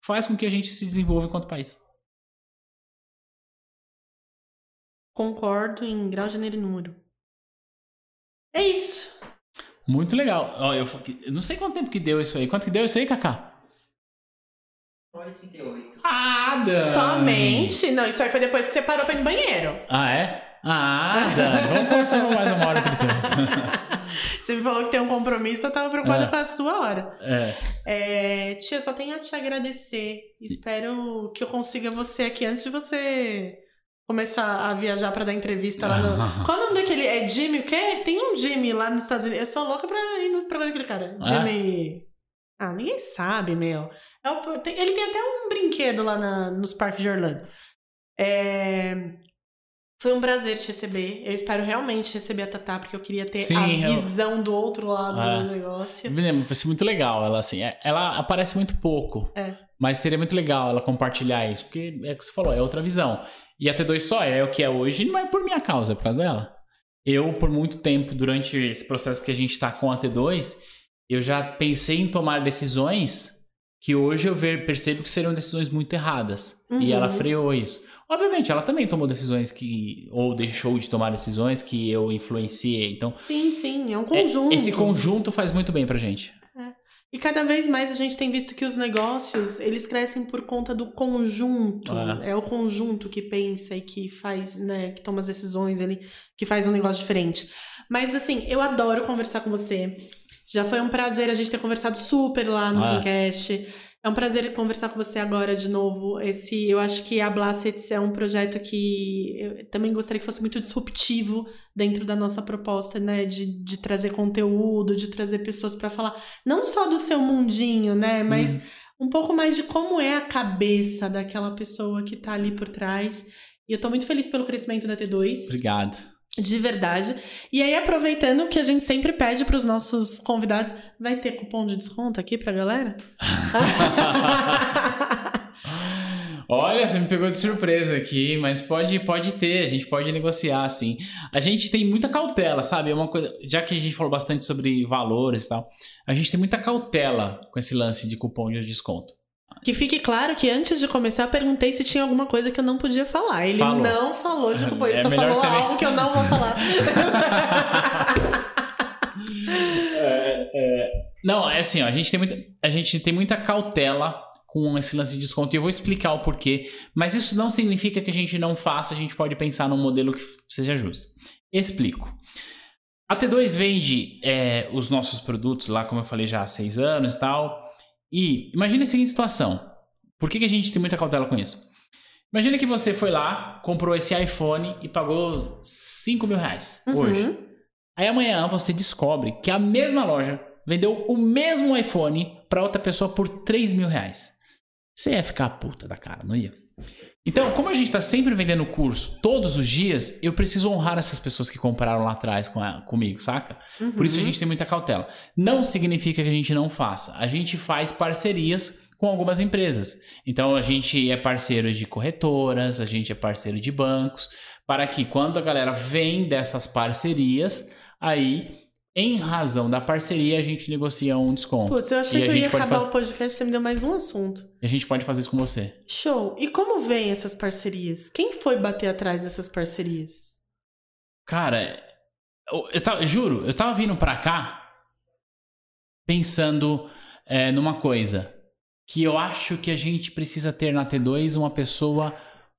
faz com que a gente se desenvolva enquanto país. Concordo em grau, gênero e número. É isso. Muito legal. Ó, eu, eu não sei quanto tempo que deu isso aí. Quanto que deu isso aí, e 38. Ah, Dani! Somente. Não, isso aí foi depois que você parou pra ir no banheiro. Ah, é? Ah, Dani. Vamos conversar por mais uma hora e trinta e oito. Você me falou que tem um compromisso, eu tava preocupada É. com a sua hora. É. É, tia, só tenho a te agradecer. Espero que eu consiga você aqui antes de você começar a viajar pra dar entrevista lá no. Qual o nome daquele? É Jimmy o quê? Tem um Jimmy lá nos Estados Unidos. Eu sou louca pra ir no programa daquele cara. Ah. Jimmy. Ah, ninguém sabe, meu. É o- ele tem até um brinquedo lá na- nos parques de Orlando. É, Foi um prazer te receber. Eu espero realmente receber a Tatá, porque eu queria ter Sim, a eu- visão do outro lado Ah. do negócio. Me lembro, vai ser muito legal ela assim. é- Ela aparece muito pouco. É. Mas seria muito legal ela compartilhar isso, porque é o que você falou, é outra visão. E a T2 só é o que é hoje, não é por minha causa, é por causa dela. Eu, por muito tempo, durante esse processo que a gente está com a T2, eu já pensei em tomar decisões que hoje eu ver, percebo que seriam decisões muito erradas. Uhum. E ela freou isso. Obviamente, ela também tomou decisões que. ou deixou de tomar decisões que eu influenciei. Então, Sim, sim, é um é- conjunto. esse conjunto faz muito bem pra gente. E cada vez mais a gente tem visto que os negócios, eles crescem por conta do conjunto. É. É, o conjunto que pensa e que faz, né, que toma as decisões, ele que faz um negócio diferente. Mas assim, eu adoro conversar com você. Já foi um prazer a gente ter conversado super lá no. Fincast. É um prazer conversar com você agora de novo. Esse, eu acho que a Blastets é um projeto que eu também gostaria que fosse muito disruptivo dentro da nossa proposta, né? De, de trazer conteúdo, de trazer pessoas para falar, não só do seu mundinho, né? Mas um pouco mais de como é a cabeça daquela pessoa que tá ali por trás. E eu tô muito feliz pelo crescimento da T2. Obrigado. De verdade. E aí, aproveitando que a gente sempre pede para os nossos convidados, vai ter cupom de desconto aqui pra galera? (laughs) Olha, você me pegou de surpresa aqui, mas pode, pode ter, a gente pode negociar, sim. A gente tem muita cautela, sabe? É uma coisa, já que a gente falou bastante sobre valores e tal, a gente tem muita cautela com esse lance de cupom de desconto. Que fique claro que antes de começar eu perguntei se tinha alguma coisa que eu não podia falar. Ele Falou. não falou de cupom, ele É só falou você nem- algo que eu não vou falar. (laughs) É, é, não, é assim, ó, a gente, tem muita, a gente tem muita cautela com esse lance de desconto e eu vou explicar o porquê, mas isso não significa que a gente não faça, a gente pode pensar num modelo que seja justo. Explico. A T2 vende é, os nossos produtos lá, como eu falei já há seis anos e tal, e imagine a seguinte situação. Por que, que a gente tem muita cautela com isso? Imagina que você foi lá, comprou esse iPhone e pagou 5 mil reais hoje. Uhum. Aí amanhã você descobre que a mesma loja vendeu o mesmo iPhone para outra pessoa por 3 mil reais. Você ia ficar puta da cara, não ia? Então, como a gente está sempre vendendo curso todos os dias, eu preciso honrar essas pessoas que compraram lá atrás com a- comigo, saca? Por isso a Uhum. gente tem muita cautela. Não significa que a gente não faça. A gente faz parcerias com algumas empresas. Então a gente é parceiro de corretoras, a gente é parceiro de bancos, para que quando a galera vem dessas parcerias, aí, em razão da parceria, a gente negocia um desconto. Putz, eu achei E que eu ia acabar o podcast, você me deu mais um assunto. E a gente pode fazer isso com você. Show. E como vem essas parcerias? Quem foi bater atrás dessas parcerias? Cara, eu, eu tava- juro, eu tava vindo pra cá pensando é, numa coisa. Que eu acho que a gente precisa ter na T2 uma pessoa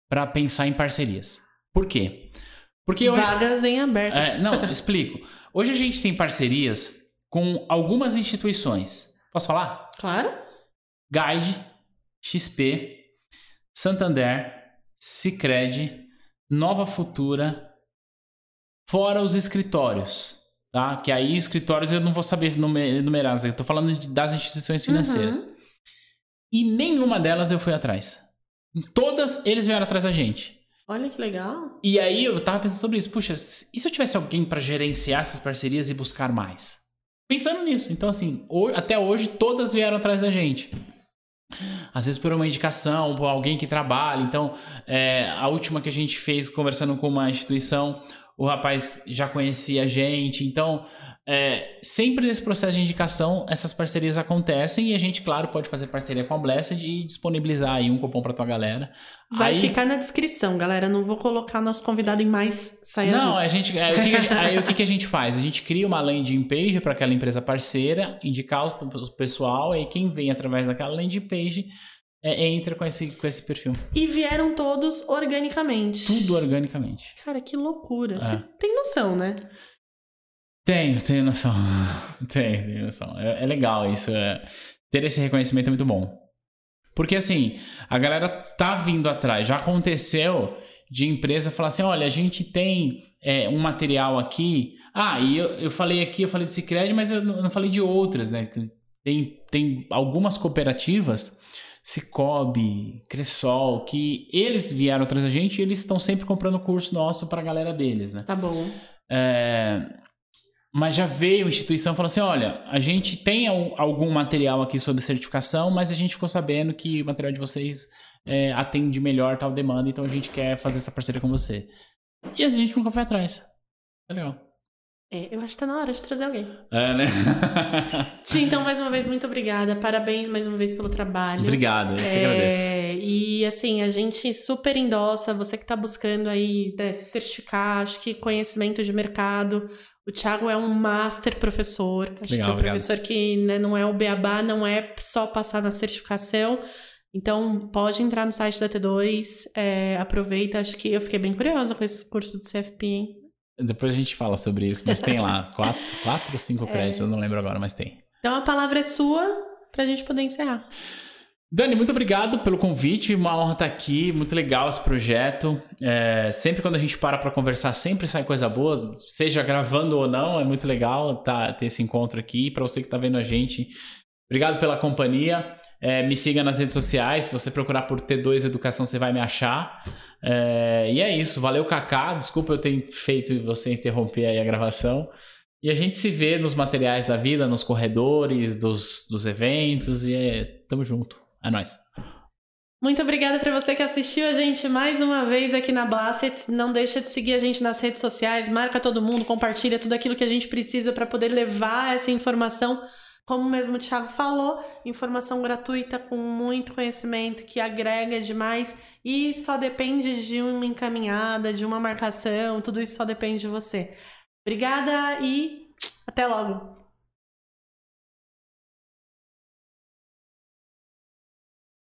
pra pensar em parcerias. Por quê? Porque Vagas em aberto. é, não, explico. Hoje a gente tem parcerias com algumas instituições. Posso falar? Claro. Guide, XP, Santander, Sicredi, Nova Futura, fora os escritórios, tá? Que aí escritórios eu não vou saber nume- enumerar, eu tô falando de- das instituições financeiras. E nenhuma delas eu fui atrás. Todas eles vieram atrás da gente. Olha que legal. E aí eu tava pensando sobre isso. Puxa, e se eu tivesse alguém pra gerenciar essas parcerias e buscar mais? Pensando nisso. Então, assim, até hoje todas vieram atrás da gente. Às vezes por uma indicação, por alguém que trabalha. Então, é, a última que a gente fez conversando com uma instituição, o rapaz já conhecia a gente. Então, é, sempre nesse processo de indicação, essas parcerias acontecem e a gente, claro, pode fazer parceria com a Blessed e disponibilizar aí um cupom pra tua galera. Vai Aí- ficar na descrição, galera. Não vou colocar nosso convidado em mais saia Não, justa. a gente, é, o que que a gente- aí o que, que a gente faz? A gente cria uma landing page para aquela empresa parceira, indicar os- o pessoal, e quem vem através daquela landing page é, entra com esse, com esse perfil. E vieram todos organicamente. Tudo organicamente. Cara, que loucura. É. Você tem noção, né? Tenho, tenho noção. (laughs) tenho, tenho noção. É, é legal isso. é- ter esse reconhecimento é muito bom. Porque assim, a galera tá vindo atrás. Já aconteceu de empresa falar assim: olha, a gente tem é, um material aqui. Ah, e eu, eu falei aqui, eu falei de Cicred, mas eu não, falei de outras, né? Tem, tem algumas cooperativas, Cicobi, Cressol, que eles vieram atrás da gente e eles estão sempre comprando curso nosso pra galera deles, né? Tá bom. É, mas já veio a instituição falando assim: olha, a gente tem al- algum material aqui sobre certificação, mas a gente ficou sabendo que o material de vocês é, atende melhor tal demanda, então a gente quer fazer essa parceria com você. E a gente nunca foi atrás. É legal. É, eu acho que tá na hora de trazer alguém. É, né? (laughs) Ti, então, mais uma vez, muito obrigada. Parabéns mais uma vez pelo trabalho. Obrigado, eu que agradeço. É, e assim, a gente super endossa, você que está buscando aí né, se certificar, acho que conhecimento de mercado. O Thiago é um master professor. Acho Legal, que é um obrigado. professor que né, não é o beabá, não é só passar na certificação. Então, pode entrar no site da T2, é, aproveita. Acho que eu fiquei bem curiosa com esse curso do CFP, hein? Depois a gente fala sobre isso, mas tem lá (laughs) quatro, quatro ou cinco É. créditos, eu não lembro agora, mas tem. Então, a palavra é sua pra gente poder encerrar. Dani, muito obrigado pelo convite, uma honra estar aqui, muito legal esse projeto. É, sempre quando a gente para para conversar, sempre sai coisa boa, seja gravando ou não, é muito legal tá, ter esse encontro aqui. Para você que está vendo a gente, obrigado pela companhia. É, me siga nas redes sociais, se você procurar por T2 Educação, você vai me achar. É, e é isso, valeu Kaká, desculpa eu ter feito você interromper aí a gravação. E a gente se vê nos materiais da vida, nos corredores, dos, dos eventos, e é, tamo junto. É nóis. Muito obrigada para você que assistiu a gente mais uma vez aqui na Blast. Não deixa de seguir a gente nas redes sociais, marca todo mundo, compartilha tudo aquilo que a gente precisa para poder levar essa informação. Como mesmo o Thiago falou, informação gratuita com muito conhecimento que agrega demais e só depende de uma encaminhada, de uma marcação, tudo isso só depende de você. Obrigada e até logo!